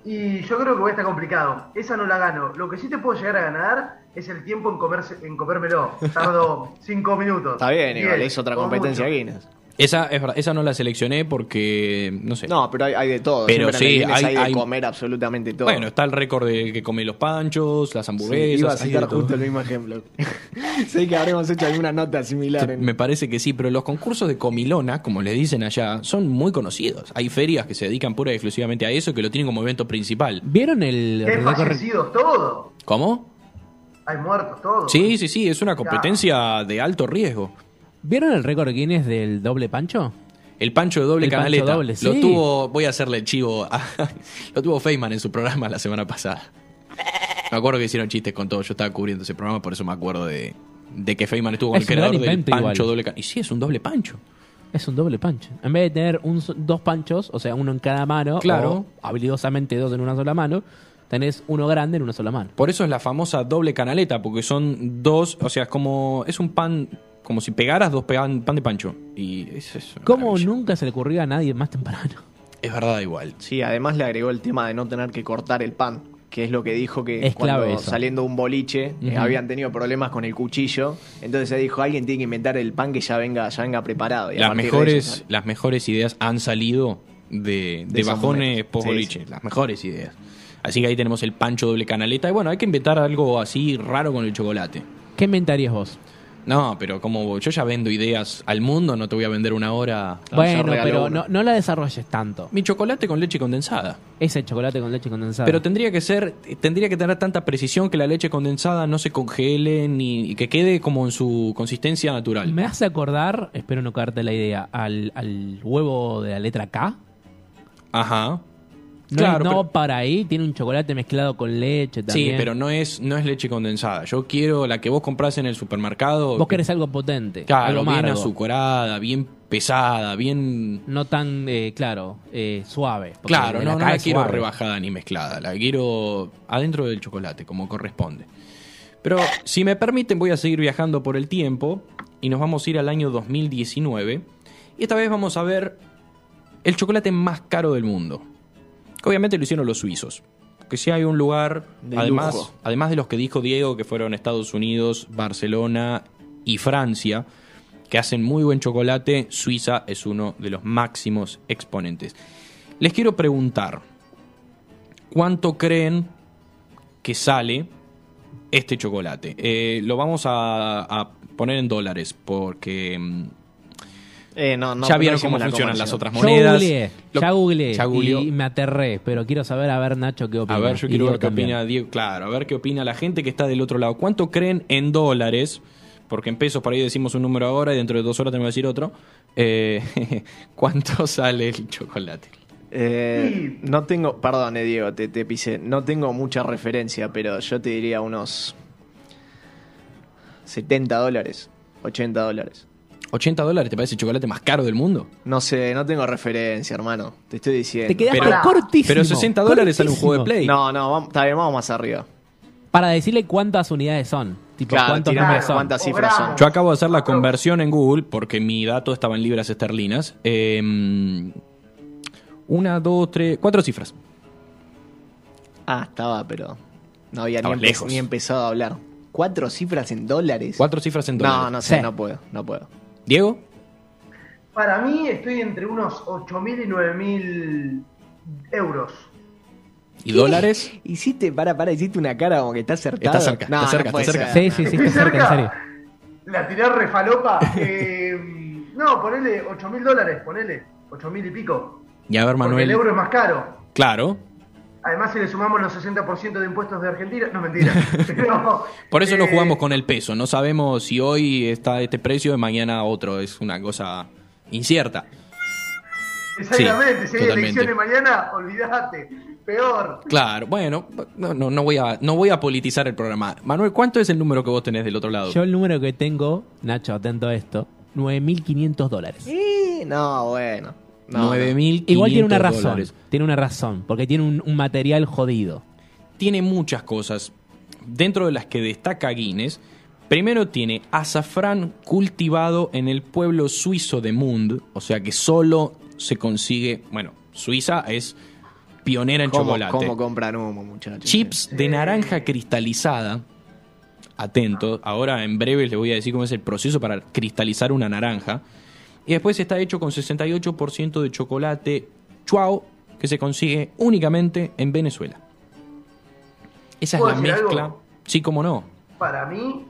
Y yo creo que voy a estar complicado. Esa no la gano. Lo que sí te puedo llegar a ganar es el tiempo en, comerse, en comérmelo. Tardo cinco minutos.
Está bien, igual, es otra competencia. Guinness.
Esa, es verdad, esa no la seleccioné porque, no sé.
No, pero hay, hay de todo.
Pero
Siempre en
sí, hay-
hay, de
hay-
comer absolutamente todo.
Bueno, está el récord de que come los panchos, las
Sí,
hamburguesas.
iba a citar
todo.
justo el mismo ejemplo. sé que habremos hecho alguna nota similar. en-
Me parece que sí, pero los concursos de comilona, como le dicen allá, son muy conocidos. Hay ferias que se dedican pura y exclusivamente a eso, que lo tienen como evento principal.
¿Vieron el récord?
fallecidos todos.
¿Cómo?
Hay muertos todos.
Sí, sí, sí, es una competencia de alto riesgo.
¿Vieron el récord Guinness del doble pancho?
El pancho de doble
El
canaleta.
doble,
Lo tuvo, voy a hacerle el chivo. a- lo tuvo Feynman en su programa la semana pasada. Me acuerdo que hicieron chistes con todo. Yo estaba cubriendo ese programa, por eso me acuerdo de, de que Feynman estuvo con
Es
el creador del pancho
igual.
doble canaleta. Y sí, es un doble pancho.
Es un doble pancho. En vez de tener un dos panchos, o sea, uno en cada mano,
Claro.
o habilidosamente dos en una sola mano, tenés uno grande en una sola mano.
Por eso es la famosa doble canaleta, porque son dos, o sea, es como, es un pan, como si pegaras dos pegan- pan de pancho. Y es, es una
¿Cómo
maravilla.
nunca se le ocurrió a nadie más temprano?
Es verdad igual.
Sí, además le agregó el tema de no tener que cortar el pan, que es lo que dijo que
Es clave
cuando
eso.
saliendo de un boliche eh,
Ujú.
habían tenido problemas con el cuchillo. Entonces se dijo, alguien tiene que inventar el pan que ya venga, ya venga preparado. Y a
Las
partir de
mejores,
eso,
las mejores ideas han salido de, de,
esos
bajones
momentos.
post
Sí,
boliche.
sí.
Las mejores ideas. Así que ahí tenemos el pancho doble canaleta. Y bueno, hay que inventar algo así raro con el chocolate.
¿Qué inventarías vos?
No, pero como yo ya vendo ideas al mundo, no te voy a vender una hora.
No,
bueno, pero no la desarrolles tanto.
Mi chocolate con leche condensada.
Ese chocolate con leche condensada.
Pero tendría que ser, tendría que tener tanta precisión que la leche condensada no se congele ni y que quede como en su consistencia natural.
Me hace acordar, espero no caerte la idea, al, al huevo de la letra K.
Ajá.
No,
Claro,
no
pero-
para ahí, tiene un chocolate mezclado con leche
Sí,
también.
pero no es, no es leche condensada. Yo quiero la que vos compras en el supermercado.
Vos
que-
querés algo potente,
claro,
algo
bien
amargo.
azucarada, bien pesada, bien.
No tan, eh, claro, eh, suave.
Claro,
de
no, no la quiero
suave.
rebajada ni mezclada. La quiero adentro del chocolate, como corresponde. Pero si me permiten, voy a seguir viajando por el tiempo y nos vamos a ir al año 2019. Y esta vez vamos a ver el chocolate más caro del mundo. Obviamente lo hicieron los suizos. Que si hay un lugar,
De
además,
lujo.
además de los que dijo Diego, que fueron Estados Unidos, Barcelona y Francia, que hacen muy buen chocolate, Suiza es uno de los máximos exponentes. Les quiero preguntar, ¿cuánto creen que sale este chocolate? Eh, lo vamos a, a poner en dólares porque mm,
Eh, no, no,
ya vieron cómo funcionan las otras
Yo
monedas.
googleé,
Lo-
ya googleé
ya googleó.
y me aterré, pero quiero saber, a ver, Nacho, qué opina.
A ver, yo quiero ver qué
también.
opina Diego. Claro, a ver qué opina la gente que está del otro lado. ¿Cuánto creen en dólares? Porque en pesos por ahí decimos un número ahora y dentro de dos horas tenemos que decir otro. Eh, ¿Cuánto sale el chocolate?
Eh, no tengo, perdón, eh, Diego, te, te pisé. No tengo mucha referencia, pero yo te diría unos 70 dólares, 80 dólares.
¿80 dólares te parece el chocolate más caro del mundo?
No sé, no tengo referencia, hermano. Te estoy diciendo.
Te quedaste
Pero-
cortísimo.
Pero 60 dólares sale un juego de. Play.
No, no, vamos, está bien, vamos más arriba.
Para decirle cuántas unidades son. Tipo,
Claro,
cuántos
tirame
números son.
cuántas cifras son.
Yo acabo de hacer la conversión en Google porque mi dato estaba en libras esterlinas. Eh, una, dos, tres, cuatro cifras.
Ah, estaba, pero no había ni,
Estabas
empe-
lejos.
ni empezado a hablar. ¿Cuatro cifras en dólares?
Cuatro cifras en dólares.
No, no sé,
Sí.
no puedo, no puedo.
Diego,
Para mí estoy entre unos 8.000 y 9.000 euros.
¿y dólares?
Hiciste, para, para, hiciste una cara como que está acertado.
Está cerca, está cerca, está cerca.
ser.
Sí, sí, sí, está cerca, en serio.
La tiré refalopa. Eh, no, ponele 8.000 dólares, ponele. 8.000 y pico.
Y a ver,
Porque el
Manuel.
euro es más caro.
Claro.
Además, si le sumamos los 60% de impuestos de Argentina, no mentira. Pero,
Por eso no
eh,
jugamos con el peso. No sabemos si hoy está este precio y mañana otro. Es una cosa incierta.
Exactamente,
Sí,
si hay
totalmente.
elecciones mañana, olvídate. Peor.
Claro, bueno, no, no, no voy a, no voy a politizar el programa. Manuel, ¿cuánto es el número que vos tenés del otro lado?
Yo el número que tengo, Nacho, atento a esto, 9.500 dólares.
Eh, no, bueno. No,
9.500
Igual tiene una razón.
dólares.
Tiene una razón, porque tiene un, un material jodido.
Tiene muchas cosas. Dentro de las que destaca Guinness, primero tiene azafrán cultivado en el pueblo suizo de Mund, o sea que solo se consigue, bueno, Suiza es pionera en
¿Cómo,
chocolate.
cómo compran humo, muchachos?
Chips de naranja cristalizada. Atento, ahora en breve les voy a decir cómo es el proceso para cristalizar una naranja. Y después está hecho con 68% de chocolate chuao que se consigue únicamente en Venezuela. Esa es
¿Puedo
la mezcla.
algo?
Sí, como no.
Para mí,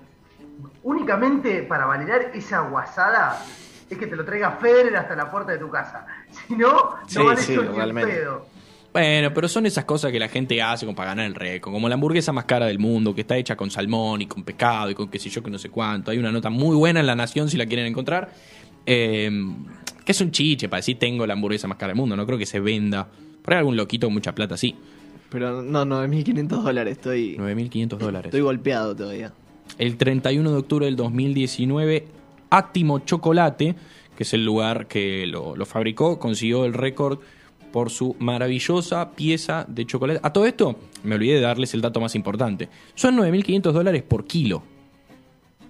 únicamente para validar esa guasada es que te lo traiga Federer hasta la puerta de tu casa. Si no, no
Sí,
vale
sí, realmente.
pedo.
Bueno, pero son esas cosas que la gente hace como para ganar el récord. Como la hamburguesa más cara del mundo, que está hecha con salmón y con pescado y con qué sé yo, que no sé cuánto. Hay una nota muy buena en La Nación si la quieren encontrar. Eh, que es un chiche para decir tengo la hamburguesa más cara del mundo. No creo que se venda. Por ahí algún loquito con mucha plata, sí.
Pero no, 9.500 dólares. Estoy,
9.500 dólares.
estoy golpeado todavía.
El 31 de octubre del 2019, Átimo Chocolate, que es el lugar que lo, lo fabricó, consiguió el récord por su maravillosa pieza de chocolate. A todo esto, me olvidé de darles el dato más importante. Son 9.500 dólares por kilo.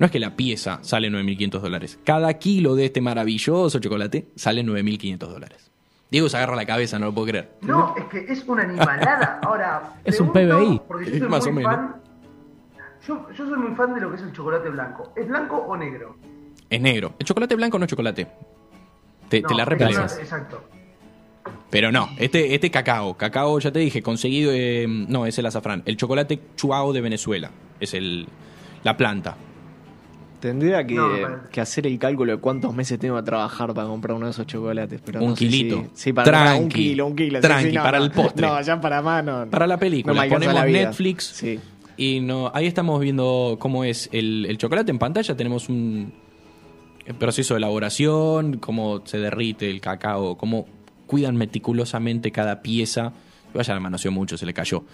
No es que la pieza sale 9.500 dólares. Cada kilo de este maravilloso chocolate sale 9.500 dólares. Diego se agarra la cabeza, no lo puedo creer.
No, es que es una animalada. Ahora,
Es un PBI.
Porque yo soy
Más
muy
o menos.
fan. Yo, yo soy muy fan de lo que es el chocolate blanco. ¿Es blanco o negro?
Es negro. El chocolate blanco no es chocolate. Te, la
chocolate, Exacto.
Pero no, este, este cacao. Cacao, ya te dije, conseguido. eh, no, es el azafrán. El chocolate chuao de Venezuela. Es el, la planta.
Tendría que,
No,
hacer el cálculo de cuántos meses tengo que trabajar para comprar uno de esos chocolates. Pero
Un
no sé
kilito.
Si, sí, para comprar un
Tranqui.
kilo, un kilo.
Tranqui,
sí, no,
para
no.
el postre.
No, ya para mano.
Para la película.
No me alcanza
Ponemos
la.
Netflix.
Sí.
Y no, ahí estamos viendo cómo es el, el chocolate en pantalla. Tenemos un el proceso de elaboración, cómo se derrite el cacao, cómo cuidan meticulosamente cada pieza. Vaya, la manoseó mucho, se le cayó.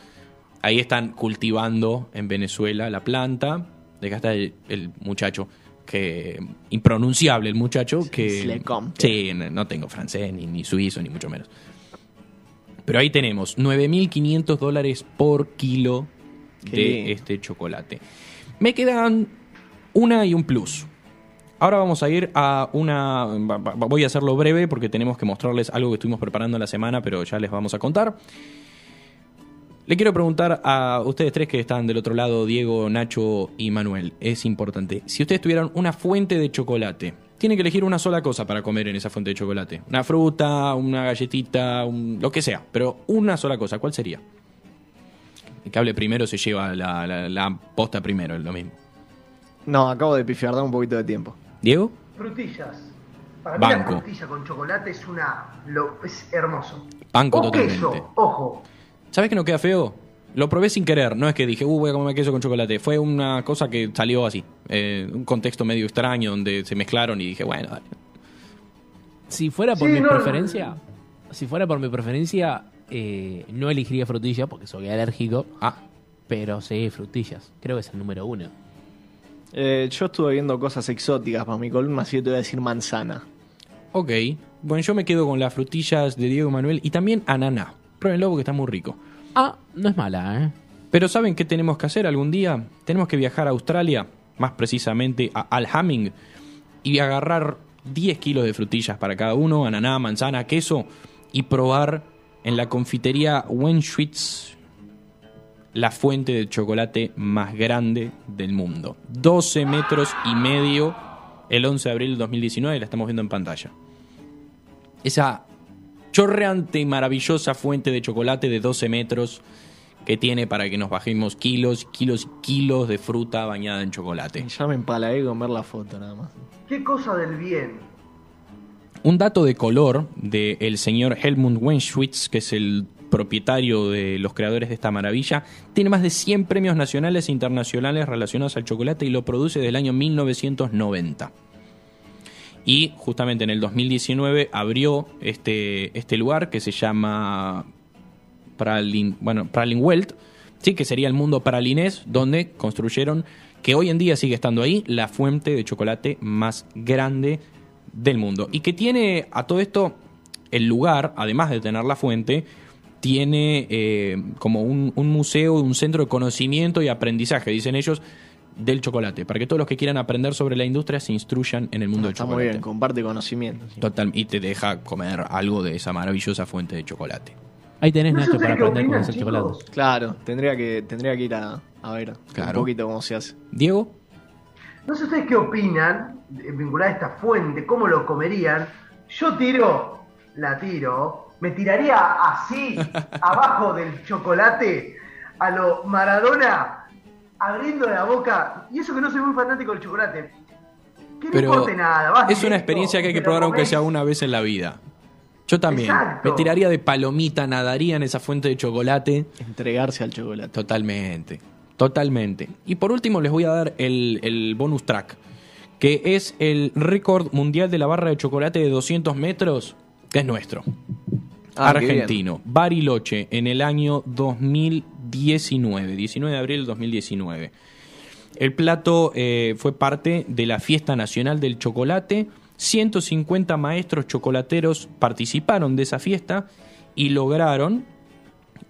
Ahí están cultivando en Venezuela la planta. De acá está el, el muchacho, que impronunciable el muchacho, que... Sí, no tengo francés, ni, ni suizo, ni mucho menos. Pero ahí tenemos 9.500 dólares por kilo
Qué
de
lindo.
este chocolate. Me quedan una y un plus. Ahora vamos a ir a una... Voy a hacerlo breve porque tenemos que mostrarles algo que estuvimos preparando en la semana, pero ya les vamos a contar. Le quiero preguntar a ustedes tres que están del otro lado, Diego, Nacho y Manuel. Es importante. Si ustedes tuvieran una fuente de chocolate, tienen que elegir una sola cosa para comer en esa fuente de chocolate. Una fruta, una galletita, un- lo que sea. Pero una sola cosa. ¿Cuál sería? El que hable primero se lleva la, la- la posta primero, es lo mismo.
No, acabo de pifiar, da un poquito de tiempo.
¿Diego?
Frutillas. Para mí
Banco.
la frutilla con chocolate es una. Lo, es hermoso.
Banco
o
totalmente.
queso, ojo.
¿Sabes que no queda feo? Lo probé sin querer, no es que dije, uh, voy a comer queso con chocolate. Fue una cosa que salió así. Eh, un contexto medio extraño donde se mezclaron y dije, bueno, dale.
Si fuera por
Sí,
mi
no,
preferencia, si fuera por mi preferencia, eh, no elegiría frutilla porque soy alérgico,
Ah,
pero sí, frutillas. Creo que es el número uno.
Eh, yo estuve viendo cosas exóticas para mi columna, así que te voy a decir manzana.
ok. Bueno, yo me quedo con las frutillas de Diego Manuel y también ananá. Pruébenlo porque está muy rico.
Ah, no es mala, ¿eh?
Pero ¿saben qué tenemos que hacer algún día? Tenemos que viajar a Australia, más precisamente a Alhaming, y agarrar 10 kilos de frutillas para cada uno, ananá, manzana, queso, y probar en la confitería Wenschwitz la fuente de chocolate más grande del mundo. 12 metros y medio el 11 de abril del 2019, la estamos viendo en pantalla. Esa chorreante y maravillosa fuente de chocolate de 12 metros que tiene para que nos bajemos kilos, kilos y kilos de fruta bañada en chocolate.
Ya me empalagué con ver la foto nada más.
Qué cosa del bien.
Un dato de color del señor Helmut Wenschwitz, que es el propietario de los creadores de esta maravilla, tiene más de 100 premios nacionales e internacionales relacionados al chocolate y lo produce desde el año 1990. Y justamente en el 2019 abrió este, este lugar que se llama Pralin, bueno, Welt, sí, que sería el mundo pralinés, donde construyeron, que hoy en día sigue estando ahí, la fuente de chocolate más grande del mundo. Y que tiene a todo esto, el lugar, además de tener la fuente, tiene eh, como un, un museo, un centro de conocimiento y aprendizaje, dicen ellos, del chocolate, para que todos los que quieran aprender sobre la industria se instruyan en el mundo del
Está muy
chocolate.
bien, comparte conocimiento. sí.
Total, y te deja comer algo de esa maravillosa fuente de chocolate.
Ahí tenés,
No
Nacho, para aprender cómo hacer chocolate.
Claro, tendría que, tendría que ir a, a ver
Claro.
un poquito cómo se hace.
Diego,
No sé ustedes qué opinan eh, vinculada a esta fuente, cómo lo comerían. Yo tiro, la tiro, me tiraría así, abajo del chocolate, a lo Maradona, abriendo la boca. Y eso que no soy muy fanático del chocolate. Que no
pero
importe nada, vas
es una experiencia que hay que probar aunque sea una vez en la vida. Yo también.
Exacto.
Me tiraría de palomita, nadaría en esa fuente de chocolate.
Entregarse al chocolate.
Totalmente. Totalmente. Y por último les voy a dar el, el bonus track, que es el récord mundial de la barra de chocolate de 200 metros, que es nuestro.
Ah.
Argentino. Bariloche en el año 2019, 19 de abril del 2019. El plato eh, fue parte de la Fiesta Nacional del Chocolate. 150 maestros chocolateros participaron de esa fiesta y lograron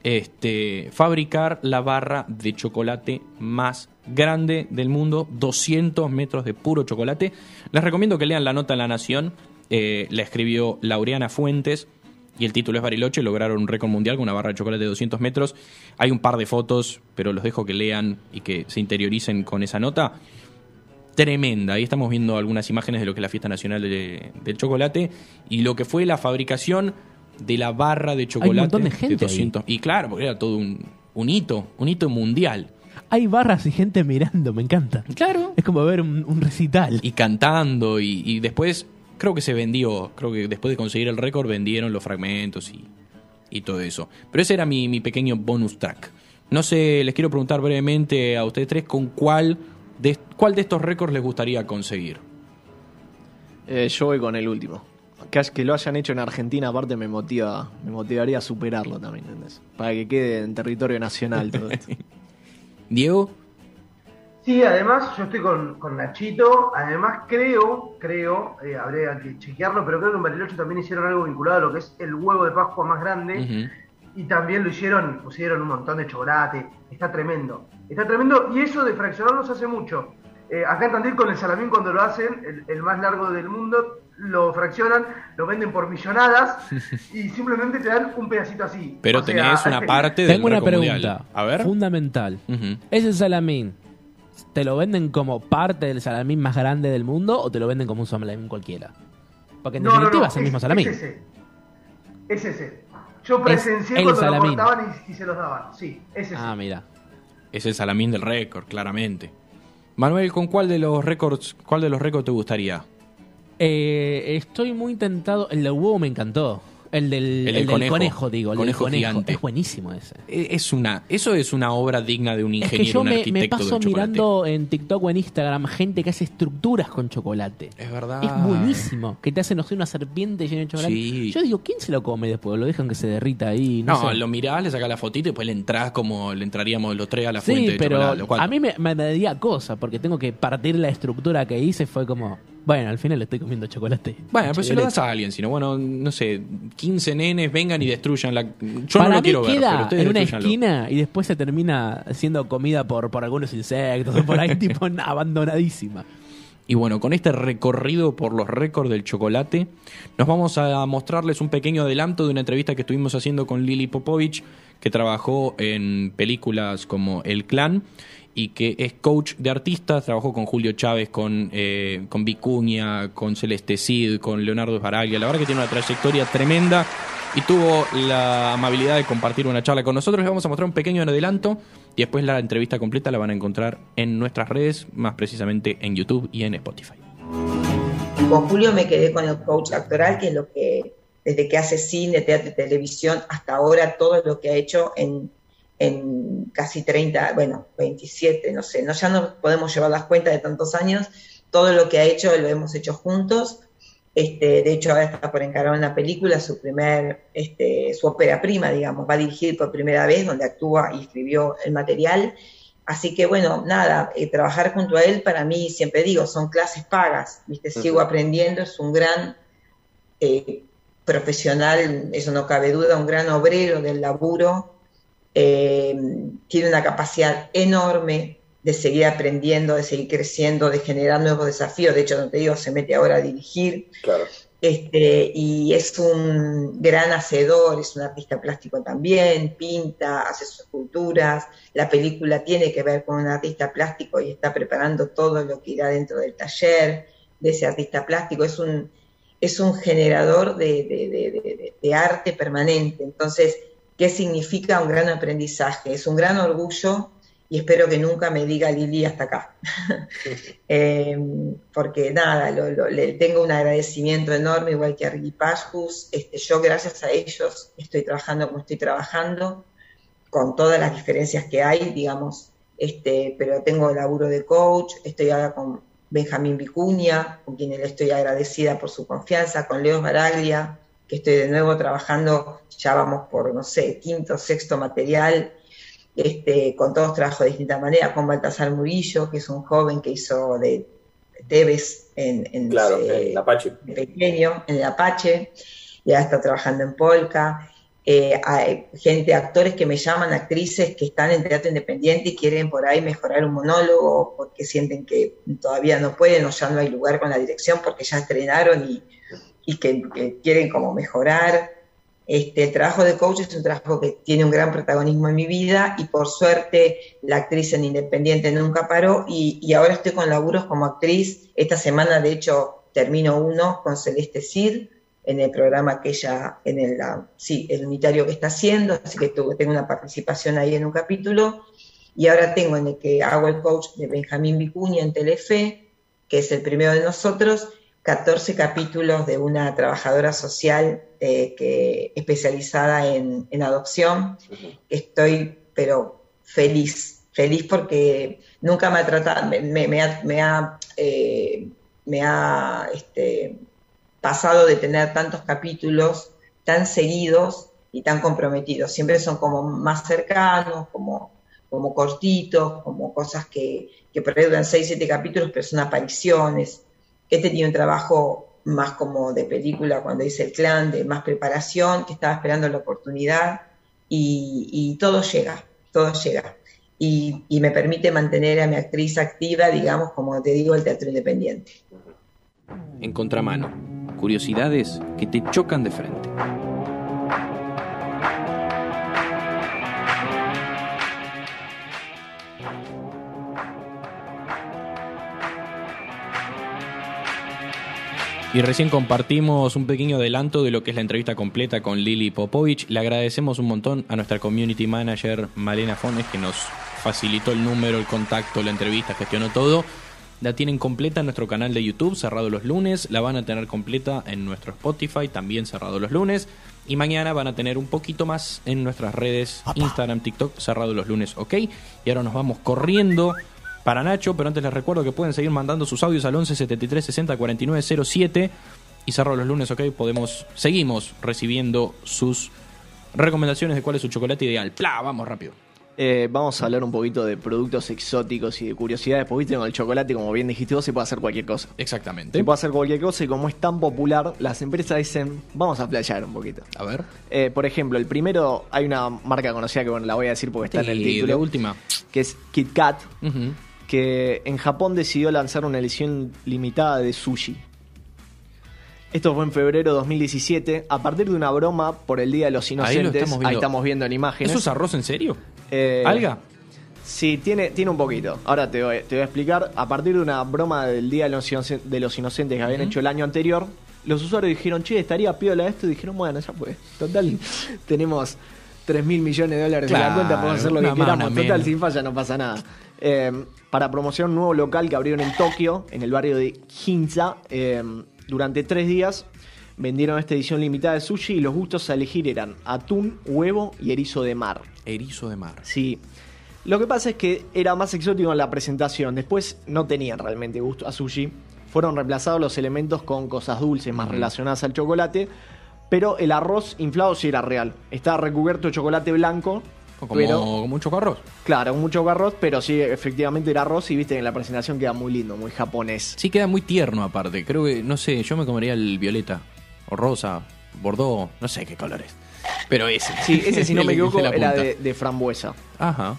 este, fabricar la barra de chocolate más grande del mundo, 200 metros de puro chocolate. Les recomiendo que lean la nota en La Nación, eh, la escribió Laureana Fuentes y el título es Bariloche, lograron un récord mundial con una barra de chocolate de 200 metros. Hay un par de fotos, pero los dejo que lean y que se interioricen con esa nota. Tremenda, ahí estamos viendo algunas imágenes de lo que es la fiesta nacional de- del chocolate y lo que fue la fabricación de la barra de chocolate
montón de gente ahí.
200. Y claro, porque era todo un, un hito, un hito mundial.
Hay barras y gente mirando, me encanta.
Claro.
Es como ver un, un recital.
Y cantando y, y después creo que se vendió, creo que después de conseguir el récord vendieron los fragmentos y, y todo eso. Pero ese era mi, mi pequeño bonus track. No sé, les quiero preguntar brevemente a ustedes tres con cuál de, cuál de estos récords les gustaría conseguir.
Eh, yo voy con el último. Que, que lo hayan hecho en Argentina, aparte, me motiva, me motivaría a superarlo también, ¿entendés? Para que quede en territorio nacional todo esto.
Diego,
Sí, además yo estoy con, con Nachito, además creo, creo, eh, habría que chequearlo, pero creo que en Bariloche también hicieron algo vinculado a lo que es el huevo de Pascua más grande y también lo hicieron, pusieron un montón de chocolate, está tremendo, está tremendo y eso de fraccionarlo se hace mucho. Eh, acá en Tandil con el salamín cuando lo hacen, el, el más largo del mundo, lo fraccionan, lo venden por millonadas y simplemente te dan un pedacito así.
pero
O sea,
tenés una parte del
Tengo una pregunta
mundial. A ver.
fundamental.
Ujú.
¿Ese salamín te lo venden como parte del salamín más grande del mundo o te lo venden como un salamín cualquiera? Porque en
No,
definitiva
no,
es el mismo salamín.
Es ese. Es ese. Yo presencié cuando
salamín.
lo cortaban y, y se los daban. Sí, es ese.
Ah, mira.
Es el salamín del récord, claramente. Manuel, ¿con cuál de los récords, cuál de los récords te gustaría?
Eh, estoy muy tentado. El del huevo me encantó. El del,
El
el
del
del
conejo.
conejo. digo. El
Conejo
del conejo.
gigante.
Es buenísimo ese.
Eh, Es una, eso es una obra digna de un
Es
ingeniero,
que yo
un
me,
arquitecto
me paso mirando en TikTok o en Instagram gente que hace estructuras con chocolate.
Es verdad.
Es buenísimo. Que te hacen, no sé, una serpiente llena de chocolate.
Sí.
Yo digo, ¿quién se lo come después? Lo dejan que se derrita ahí. No,
No,
sé.
lo mirás, le sacás la fotito y después le entrás como le entraríamos los tres a la fuente
Sí,
de
pero
chocolate. los cuatro.
a mí me, me daría cosa porque tengo que partir la estructura que hice. Fue como, bueno, al final le estoy comiendo chocolate.
Bueno, pero si lo das a alguien, sino bueno, no sé, 15 nenes vengan y destruyan la. Yo
Para
no lo
mí
quiero ver, pero
en una esquina y después se termina siendo comida por, por algunos insectos o por ahí, tipo abandonadísima.
Y bueno, con este recorrido por los récords del chocolate, nos vamos a mostrarles un pequeño adelanto de una entrevista que estuvimos haciendo con Lili Popovich, que trabajó en películas como El Clan y que es coach de artistas, trabajó con Julio Chávez, con, eh, con Vicuña, con Celeste Cid, con Leonardo Baraglia. La verdad que tiene una trayectoria tremenda y tuvo la amabilidad de compartir una charla con nosotros. Les vamos a mostrar un pequeño adelanto y después la entrevista completa la van a encontrar en nuestras redes, más precisamente en YouTube y en Spotify.
Con Julio me quedé con el coach actoral, que es lo que, desde que hace cine, teatro y televisión, hasta ahora todo lo que ha hecho en, en casi 30, bueno, 27, no sé, no, ya no podemos llevar las cuentas de tantos años, todo lo que ha hecho lo hemos hecho juntos. Este, de hecho, ahora está por encarar una película, su primer, este, su ópera prima, digamos, va a dirigir por primera vez, donde actúa y escribió el material. Así que bueno, nada, eh, trabajar junto a él para mí, siempre digo, son clases pagas, ¿viste? Sigo aprendiendo, es un gran eh, profesional, eso no cabe duda, un gran obrero del laburo, eh, tiene una capacidad enorme de seguir aprendiendo, de seguir creciendo, de generar nuevos desafíos, de hecho, no te digo, se mete ahora a dirigir,
Claro.
Este, y es un gran hacedor, es un artista plástico también, pinta, hace sus esculturas. La película tiene que ver con un artista plástico y está preparando todo lo que irá dentro del taller de ese artista plástico. Es un, es un generador de, de- de- de- de arte permanente. Entonces, ¿qué significa un gran aprendizaje? Es un gran orgullo y espero que nunca me diga Lili hasta acá. Eh, porque nada, lo- lo- le tengo un agradecimiento enorme, igual que a Ricky Pashus. Este, yo, gracias a ellos, estoy trabajando como estoy trabajando, con todas las diferencias que hay, digamos, este, pero tengo laburo de coach, estoy ahora con Benjamín Vicuña, con quien le estoy agradecida por su confianza, con Leo Baraglia, que estoy de nuevo trabajando, ya vamos por, no sé, quinto, sexto material, este, con todos trabajo de distinta manera, con Baltasar Murillo, que es un joven que hizo de Tevez en, en,
Claro, el Apache.
pequeño, en el Apache, y ahora está trabajando en Polka. Eh, hay gente, actores que me llaman, actrices que están en teatro independiente y quieren por ahí mejorar un monólogo porque sienten que todavía no pueden o ya no hay lugar con la dirección porque ya estrenaron y, y que, que quieren como mejorar. Este, el trabajo de coach es un trabajo que tiene un gran protagonismo en mi vida y por suerte la actriz en Independiente nunca paró y, ahora estoy con laburos como actriz. Esta semana de hecho termino uno con Celeste Cid en el programa que ella, en el, sí, el unitario que está haciendo, así que tengo una participación ahí en un capítulo y ahora tengo en el que hago el coach de Benjamín Vicuña en Telefe, que es el primero de nosotros, 14 capítulos de una trabajadora social eh, que, especializada en, en adopción. Estoy, pero feliz, feliz porque nunca me ha tratado, me, me- me ha, me ha, eh, me ha, este, pasado de tener tantos capítulos tan seguidos y tan comprometidos. Siempre son como más cercanos, como, como cortitos, como cosas que, que por ahí duran 6, 7 capítulos, pero son apariciones. Este tiene un trabajo más como de película cuando hice el clan, de más preparación, que estaba esperando la oportunidad y, y todo llega, todo llega. Y, y me permite mantener a mi actriz activa, digamos, como te digo, el teatro independiente.
En contramano, curiosidades que te chocan de frente. Y recién compartimos un pequeño adelanto de lo que es la entrevista completa con Lili Popovich. Le agradecemos un montón a nuestra community manager Malena Fones que nos facilitó el número, el contacto, la entrevista, gestionó todo. La tienen completa en nuestro canal de YouTube, cerrado los lunes. La van a tener completa en nuestro Spotify, también cerrado los lunes. Y mañana van a tener un poquito más en nuestras redes, Instagram, TikTok, cerrado los lunes, ¿ok? Y ahora nos vamos corriendo para Nacho, pero antes les recuerdo que pueden seguir mandando sus audios al 11 73 60 49 07 y cerrado los lunes, ¿ok? Podemos, seguimos recibiendo sus recomendaciones de cuál es su chocolate ideal. ¡Pla! Vamos rápido.
Eh, vamos a hablar un poquito de productos exóticos y de curiosidades, porque viste, con el chocolate, como bien dijiste vos, se puede hacer cualquier cosa.
Exactamente.
Se puede hacer cualquier cosa y como es tan popular, las empresas dicen, vamos a playar un poquito.
A ver.
Eh, por ejemplo, el primero, hay una marca conocida que bueno, la voy a decir porque está en el título.
de última.
Que es Kit Kat,
Ujú.
Que en Japón decidió lanzar una edición limitada de sushi. Esto fue en febrero de 2017, a partir de una broma por el Día de los
Ahí lo
Inocentes.
estamos viendo.
Ahí estamos viendo en imágenes.
¿Eso es arroz en serio?
Eh,
¿Alga?
Sí, tiene, tiene un poquito. Ahora te voy, te voy a explicar. A partir de una broma del Día de los, Inoc- de los Inocentes que habían hecho el año anterior, los usuarios dijeron, che, estaría piola esto. Y dijeron, bueno, ya pues. Total, tenemos 3 mil millones de dólares en la
Claro,
cuenta, podemos hacer lo que queramos. Total, sin falla, no pasa nada. Eh, para promocionar un nuevo local que abrieron en Tokio, en el barrio de Ginza, eh, durante tres días vendieron esta edición limitada de sushi y los gustos a elegir eran atún, huevo y erizo de mar.
Erizo de mar.
Sí. Lo que pasa es que era más exótico en la presentación. Después no tenían realmente gusto a sushi. Fueron reemplazados los elementos con cosas dulces más relacionadas al chocolate. Pero el arroz inflado sí era real. Estaba recubierto de chocolate blanco.
Como,
pero,
como un chocarroz.
claro, mucho arroz, pero sí, efectivamente era arroz. Y viste en la presentación queda muy lindo, muy japonés.
Sí, queda muy tierno aparte. Creo que, no sé, yo me comería el violeta. O rosa, bordó, no sé qué colores. Pero ese.
Sí, ese si no me equivoco era de, de frambuesa.
Ajá.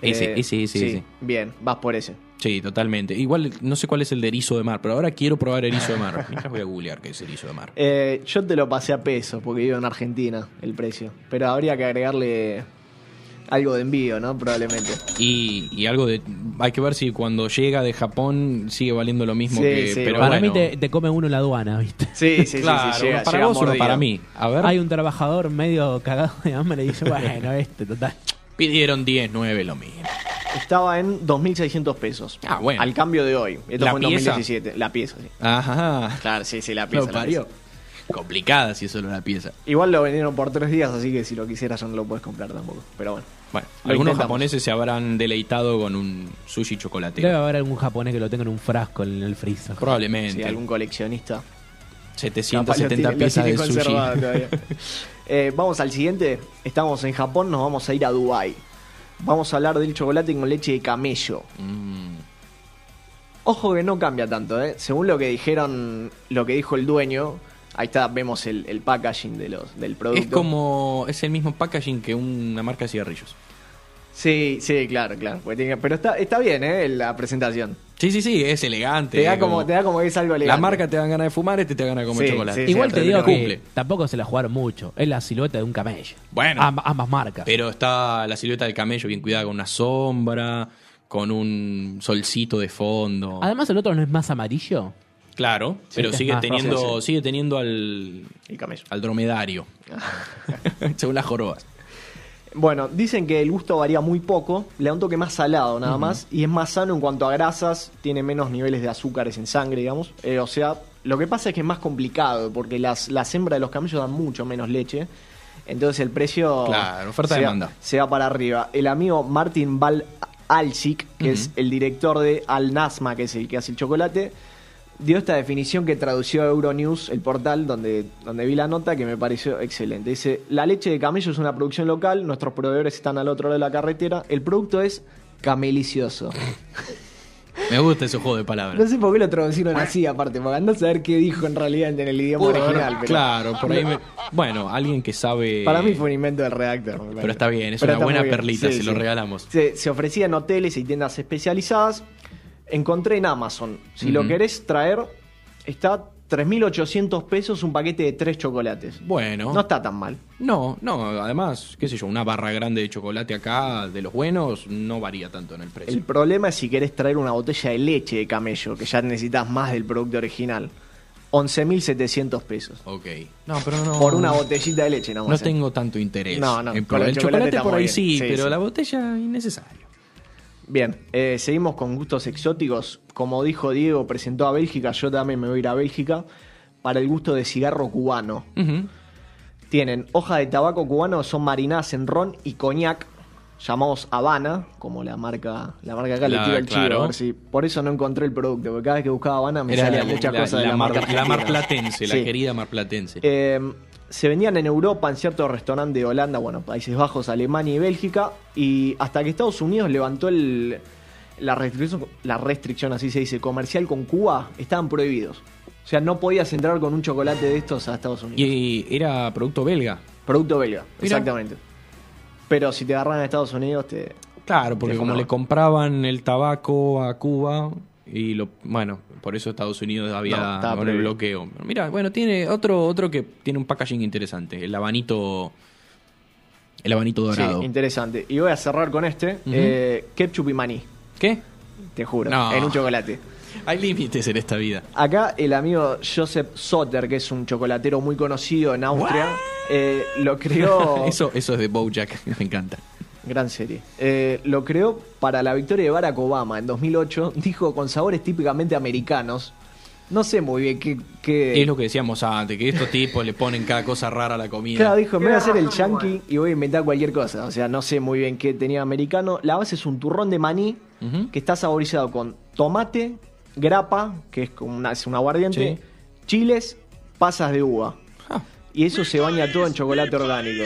Ese,
Eh,
ese, ese,
sí,
ese.
Bien, vas por ese.
Sí, totalmente. Igual no sé cuál es el de erizo de mar, pero ahora quiero probar erizo de mar. Mientras voy a googlear qué es erizo de mar.
Eh, yo te lo pasé a peso porque vivo en Argentina el precio. Pero habría que agregarle algo de envío, ¿no? Probablemente.
Y, y algo de. Hay que ver si cuando llega de Japón sigue valiendo lo mismo
Sí,
que.
sí,
pero
Para
bueno.
mí te, te come uno la aduana, ¿viste?
Sí, sí,
Claro,
sí. sí, llega-
para
llega
vos
mordido.
para mí. A ver.
Hay un trabajador medio cagado de hambre y dice, bueno, este, total.
Pidieron 10, 9, lo mismo.
Estaba en 2.600 pesos.
Ah, bueno.
Al cambio de hoy. Esto
¿La
fue en
pieza?
2017. La pieza, sí.
Ajá.
Claro, sí, sí, la
Lo
pieza. la
parió.
pieza.
Complicada si es solo la pieza.
Igual lo vendieron por tres días, así que si lo quisieras ya no lo puedes comprar tampoco. Pero bueno.
Bueno,
Lo
algunos
intentamos.
japoneses se habrán deleitado con un sushi chocolatero.
Debe haber algún japonés que lo tenga en un frasco en el freezer.
Probablemente.
Si algún coleccionista. capaz lo
770
tiene- lo
piezas de sushi.
Eh, vamos al siguiente. Estamos en Japón, nos vamos a ir a Dubai. Vamos a hablar del chocolate con leche de camello.
Mm.
Ojo que no cambia tanto, ¿eh? Según lo que dijeron, lo que dijo el dueño, ahí está, vemos el, el packaging de los, del producto.
Es como. Es el mismo packaging que una marca de cigarrillos.
Sí, sí, claro, claro. pero está, está bien, ¿eh? La presentación.
Sí, sí, sí, es elegante.
Te da como, te da como que es algo elegante.
La marca te dan ganas de fumar, este te dan ganas de comer
Sí,
chocolate.
sí,
Igual
sí,
te digo que
cumple.
tampoco se la jugaron mucho. Es la silueta de un camello.
Bueno.
Amb- ambas marcas.
Pero está la silueta del camello bien cuidada con una sombra, con un solcito de fondo.
Además, el otro no es más amarillo.
Claro, pero sigue teniendo,
sí.
sigue teniendo al,
El camello.
al dromedario. Según las jorobas.
Bueno, dicen que el gusto varía muy poco, le da un toque más salado nada más, y es más sano en cuanto a grasas, tiene menos niveles de azúcares en sangre, digamos. Eh, o sea, lo que pasa es que es más complicado, porque las, las hembras de los camellos dan mucho menos leche. Entonces el precio
Claro, oferta
se,
demanda.
Va, se va para arriba. El amigo Martin Val Alcic, que es el director de Al Nasma, que es el que hace el chocolate, dio esta definición que tradució a Euronews, el portal donde, donde vi la nota, que me pareció excelente. Dice, la leche de camello es una producción local, nuestros proveedores están al otro lado de la carretera, el producto es camelicioso.
Me gusta ese juego de
No
palabras.
sé por qué lo traducieron así, aparte, porque andás a saber qué dijo en realidad en el idioma original. Pero
Claro, por ahí me- Bueno, alguien que sabe.
Para mí fue un invento del redactor.
Pero está bien, es
Pero
una buena perlita,
Sí,
se lo regalamos.
Se, se ofrecía en hoteles y tiendas especializadas. Encontré en Amazon. Si lo querés traer, está 3.800 pesos un paquete de tres chocolates.
Bueno.
No está tan mal.
No, no, además, qué sé yo, una barra grande de chocolate acá, de los buenos, no varía tanto en el precio.
El problema es si querés traer una botella de leche de camello, que ya necesitas más del producto original. 11.700 pesos.
Ok. No, pero no.
Por una botellita de leche, no
No tengo tanto interés.
No, no,
en probar.
el
el
chocolate
por ahí sí,
Sí,
pero
sí.
la botella innecesario.
Bien, eh, seguimos con gustos exóticos. Como dijo Diego, presentó a Bélgica, yo también me voy a ir a Bélgica para el gusto de cigarro cubano. Tienen hoja de tabaco cubano, son marinadas en ron y coñac, llamados Habana, como la marca, la marca acá le tiro el chivo, a ver si- por eso no encontré el producto, porque cada vez que buscaba Habana me
Era
salían
la,
muchas
la-
cosas de
la
marca
mar, la marplatense, la
Sí.
querida marplatense.
Eh, se vendían en Europa, en ciertos restaurantes de Holanda, bueno, Países Bajos, Alemania y Bélgica, y hasta que Estados Unidos levantó el, la, restricción, la restricción, así se dice, comercial con Cuba, estaban prohibidos. O sea, no podías entrar con un chocolate de estos a Estados Unidos.
y era producto belga.
Producto belga,
Mira.
exactamente. Pero si te agarran a Estados Unidos, te...
Claro, porque
Te
como le compraban el tabaco a Cuba y lo bueno, por eso Estados Unidos había
No, estaba
con el bloqueo. Mira, bueno, tiene otro otro que tiene un packaging interesante, el habanito el habanito dorado.
Sí, interesante. Y voy a cerrar con este, eh, ketchup y maní,
¿Qué?
te juro,
No.
en un chocolate.
Hay límites en esta vida.
Acá el amigo Joseph Soter, que es un chocolatero muy conocido en Austria, eh, lo creó.
Eso eso es de BoJack, me encanta.
Gran serie. Eh, lo creó para la victoria de Barack Obama en 2008. Dijo con sabores típicamente americanos. No sé muy bien qué. qué-
Es lo que decíamos antes, que estos tipos le ponen cada cosa rara a la comida.
Claro, dijo, me voy a hacer el yankee y voy a inventar cualquier cosa. O sea, no sé muy bien qué tenía americano. La base es un turrón de maní que está saborizado con tomate, grapa, que es como una, es un aguardiente,
Sí.
chiles, pasas de uva.
Ah,
Y eso se baña todo en chocolate orgánico.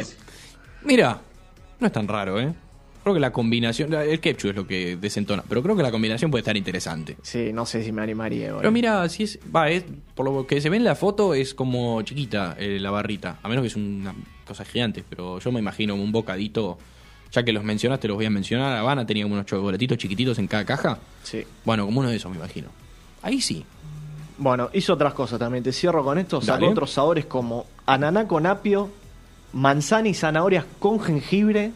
mira, no es tan raro, ¿eh? Creo que la combinación, el ketchup es lo que desentona, pero creo que la combinación puede estar interesante.
Sí, no sé si me animaría.
Pero mira, si es, va, es, por lo que se ve en la foto es como chiquita eh, la barrita, a menos que es una cosa gigante, pero yo me imagino un bocadito Ya que los mencionaste, los voy a mencionar. Habana tenía como unos chocolatitos chiquititos en cada caja.
Sí.
Bueno, como uno de esos, me imagino. Ahí sí.
Bueno, hizo otras cosas también. Te cierro con esto. Sacó
Dale.
otros sabores como ananá con apio, manzana y zanahorias con jengibre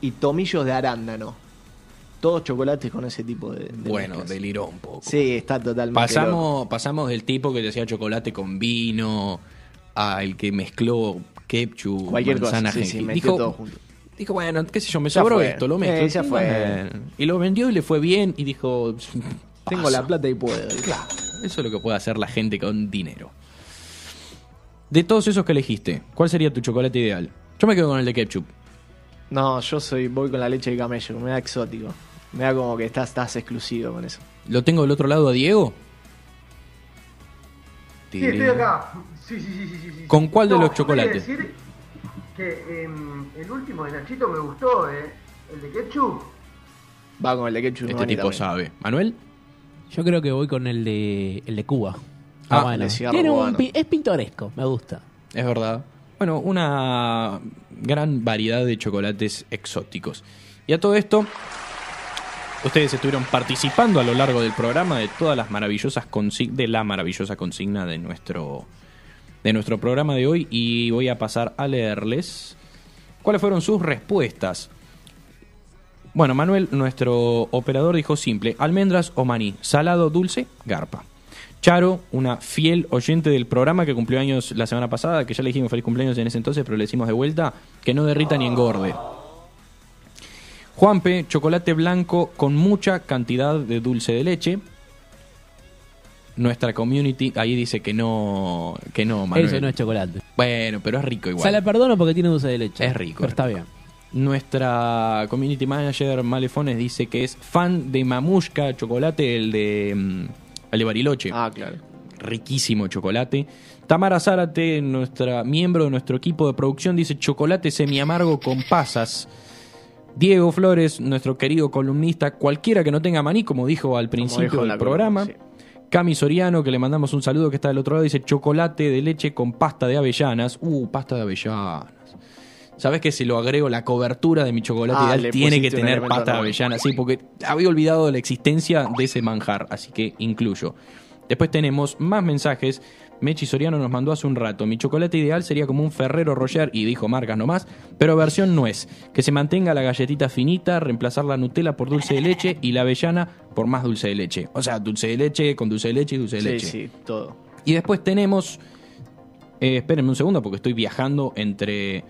y tomillos de arándano. Todos chocolates con ese tipo de. de
bueno,
mezclas.
deliró un poco.
Sí, está totalmente. loco.
Pasamos, pasamos del tipo que te hacía chocolate con vino al que mezcló ketchup,
Cualquier cosa,
manzana,
sí, sí,
dijo,
todo junto.
dijo, bueno, qué sé yo, me
Ya
sobró
fue.
esto, lo mezclo.
Eh, ya fue.
Y lo vendió y le fue bien y dijo,
Tengo
paso.
la plata y puedo.
Claro, eso es lo que puede hacer la gente con dinero. De todos esos que elegiste, ¿cuál sería tu chocolate ideal? Yo me quedo con el de ketchup.
No, yo soy voy con la leche de camello, me da exótico. Me da como que estás, estás exclusivo con eso.
¿Lo tengo del otro lado a Diego?
Sí, estoy acá. Sí, sí, sí, sí, sí.
¿Con cuál de
No,
los chocolates?
decir que em, el último de Nachito me gustó, ¿eh? El de ketchup.
Va con el de ketchup.
Este tipo
también.
sabe. ¿Manuel?
Yo creo que voy con el de, el de Cuba.
Ah,
Ah, bueno. Tiene un es pintoresco, me gusta.
Es verdad. Bueno, una gran variedad de chocolates exóticos. Y a todo esto, ustedes estuvieron participando a lo largo del programa de todas las maravillosas de la maravillosa consigna de nuestro de nuestro programa de hoy y voy a pasar a leerles cuáles fueron sus respuestas. Bueno, Manuel, nuestro operador, dijo simple, almendras o maní, salado, dulce, garpa. Charo, una fiel oyente del programa que cumplió años la semana pasada, que ya le dijimos feliz cumpleaños en ese entonces, pero le decimos de vuelta, que no derrita ni engorde. Juanpe, chocolate blanco con mucha cantidad de dulce de leche. Nuestra community ahí dice que no, que no, Manuel.
Eso no es chocolate.
Bueno, pero es rico igual.
Se le perdono porque tiene dulce de leche.
Es rico,
Pero
es
está
rico.
bien.
Nuestra community manager Malefones dice que es fan de Mamushka chocolate, el de, de Bariloche.
Ah, claro.
Riquísimo chocolate. Tamara Zárate, nuestra miembro de nuestro equipo de producción, dice chocolate semi-amargo con pasas. Diego Flores, nuestro querido columnista, cualquiera que no tenga maní, como dijo al principio
dijo
del programa.
columna,
Cami Soriano, que le mandamos un saludo que está del otro lado, dice chocolate de leche con pasta de avellanas. Uh, pasta de avellanas. ¿Sabes que si lo agrego la cobertura de mi chocolate
Ah,
ideal tiene que tener pasta de
nuevo.
avellanas? Sí, porque había olvidado de la existencia de ese manjar, así que incluyo. Después tenemos más mensajes. Mechi Soriano nos mandó hace un rato. Mi chocolate ideal sería como un Ferrero Rocher, y dijo marcas nomás, pero versión no es. Que se mantenga la galletita finita, reemplazar la Nutella por dulce de leche y la avellana por más dulce de leche. O sea, dulce de leche con dulce de leche y dulce de
Sí,
leche.
sí, todo.
Y después tenemos. eh, espérenme un segundo porque estoy viajando entre,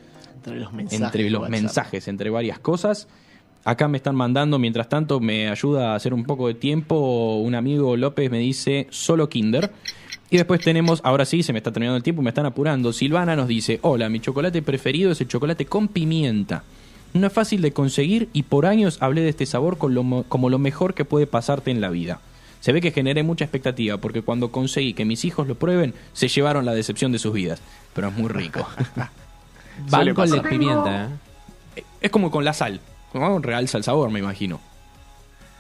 Entre los mensajes.
entre
de
los
WhatsApp.
mensajes, entre varias cosas. Acá me están mandando, mientras tanto me ayuda a hacer un poco de tiempo. Un amigo López me dice solo Kinder. Y después tenemos, ahora sí, se me está terminando el tiempo, me están apurando. Silvana nos dice, hola, mi chocolate preferido es el chocolate con pimienta. No es fácil de conseguir y por años hablé de este sabor como lo mejor que puede pasarte en la vida. Se ve que generé mucha expectativa porque cuando conseguí que mis hijos lo prueben, se llevaron la decepción de sus vidas. Pero es muy rico.
El de
pasar.
pimienta, ¿eh?
es como con la sal. Como realza el sabor, me imagino.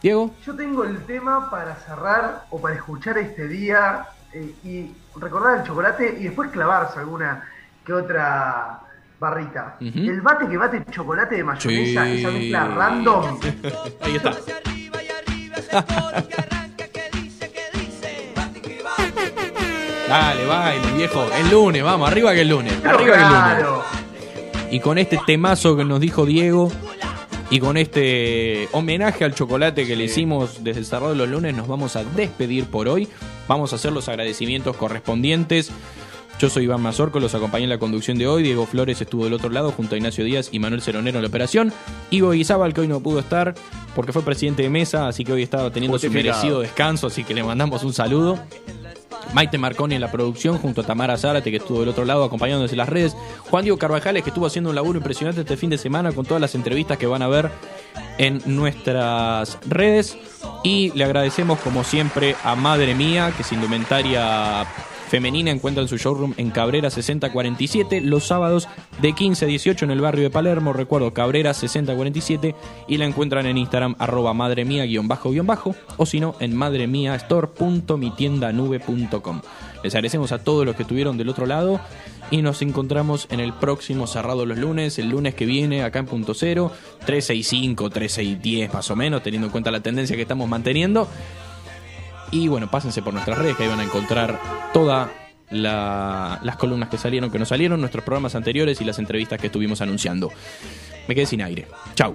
Diego,
Yo tengo el tema para cerrar o para escuchar este día eh, y recordar el chocolate y después clavarse alguna que otra barrita.
Ujú.
El bate que bate chocolate de mayonesa,
Sí.
esa mezcla random.
ahí está. Dale, baile, viejo. El lunes, vamos, arriba que el lunes.
Pero
Arriba que el lunes. Y con este temazo que nos dijo Diego y con este homenaje al chocolate que le hicimos desde el Cerrado de los Lunes, nos vamos a despedir por hoy. Vamos a hacer los agradecimientos correspondientes. Yo soy Iván Mazorco, los acompañé en la conducción de hoy. Diego Flores estuvo del otro lado junto a Ignacio Díaz y Manuel Ceronero en la operación. Ivo Guizábal, que hoy no pudo estar porque fue presidente de mesa, así que hoy estaba teniendo su merecido descanso, así que le mandamos un saludo. Maite Marconi en la producción, junto a Tamara Zárate, que estuvo del otro lado acompañándonos en las redes. Juan Diego Carvajales, que estuvo haciendo un laburo impresionante este fin de semana con todas las entrevistas que van a ver en nuestras redes. Y le agradecemos, como siempre, a Madre Mía, que es indumentaria femenina, encuentra en su showroom en Cabrera 6047, los sábados de 15 a 18 en el barrio de Palermo. Recuerdo, Cabrera 6047. Y la encuentran en Instagram, arroba madre mía, guion bajo, guion bajo. O si no, en madremiastore.mitiendanube.com. Les agradecemos a todos los que estuvieron del otro lado y nos encontramos en el próximo Cerrado los lunes, el lunes que viene acá en Punto Cero, 365, 3610 más o menos, teniendo en cuenta la tendencia que estamos manteniendo. Y bueno, pásense por nuestras redes que ahí van a encontrar todas las columnas que salieron, que no salieron, nuestros programas anteriores y las entrevistas que estuvimos anunciando. Me quedé sin aire. Chau.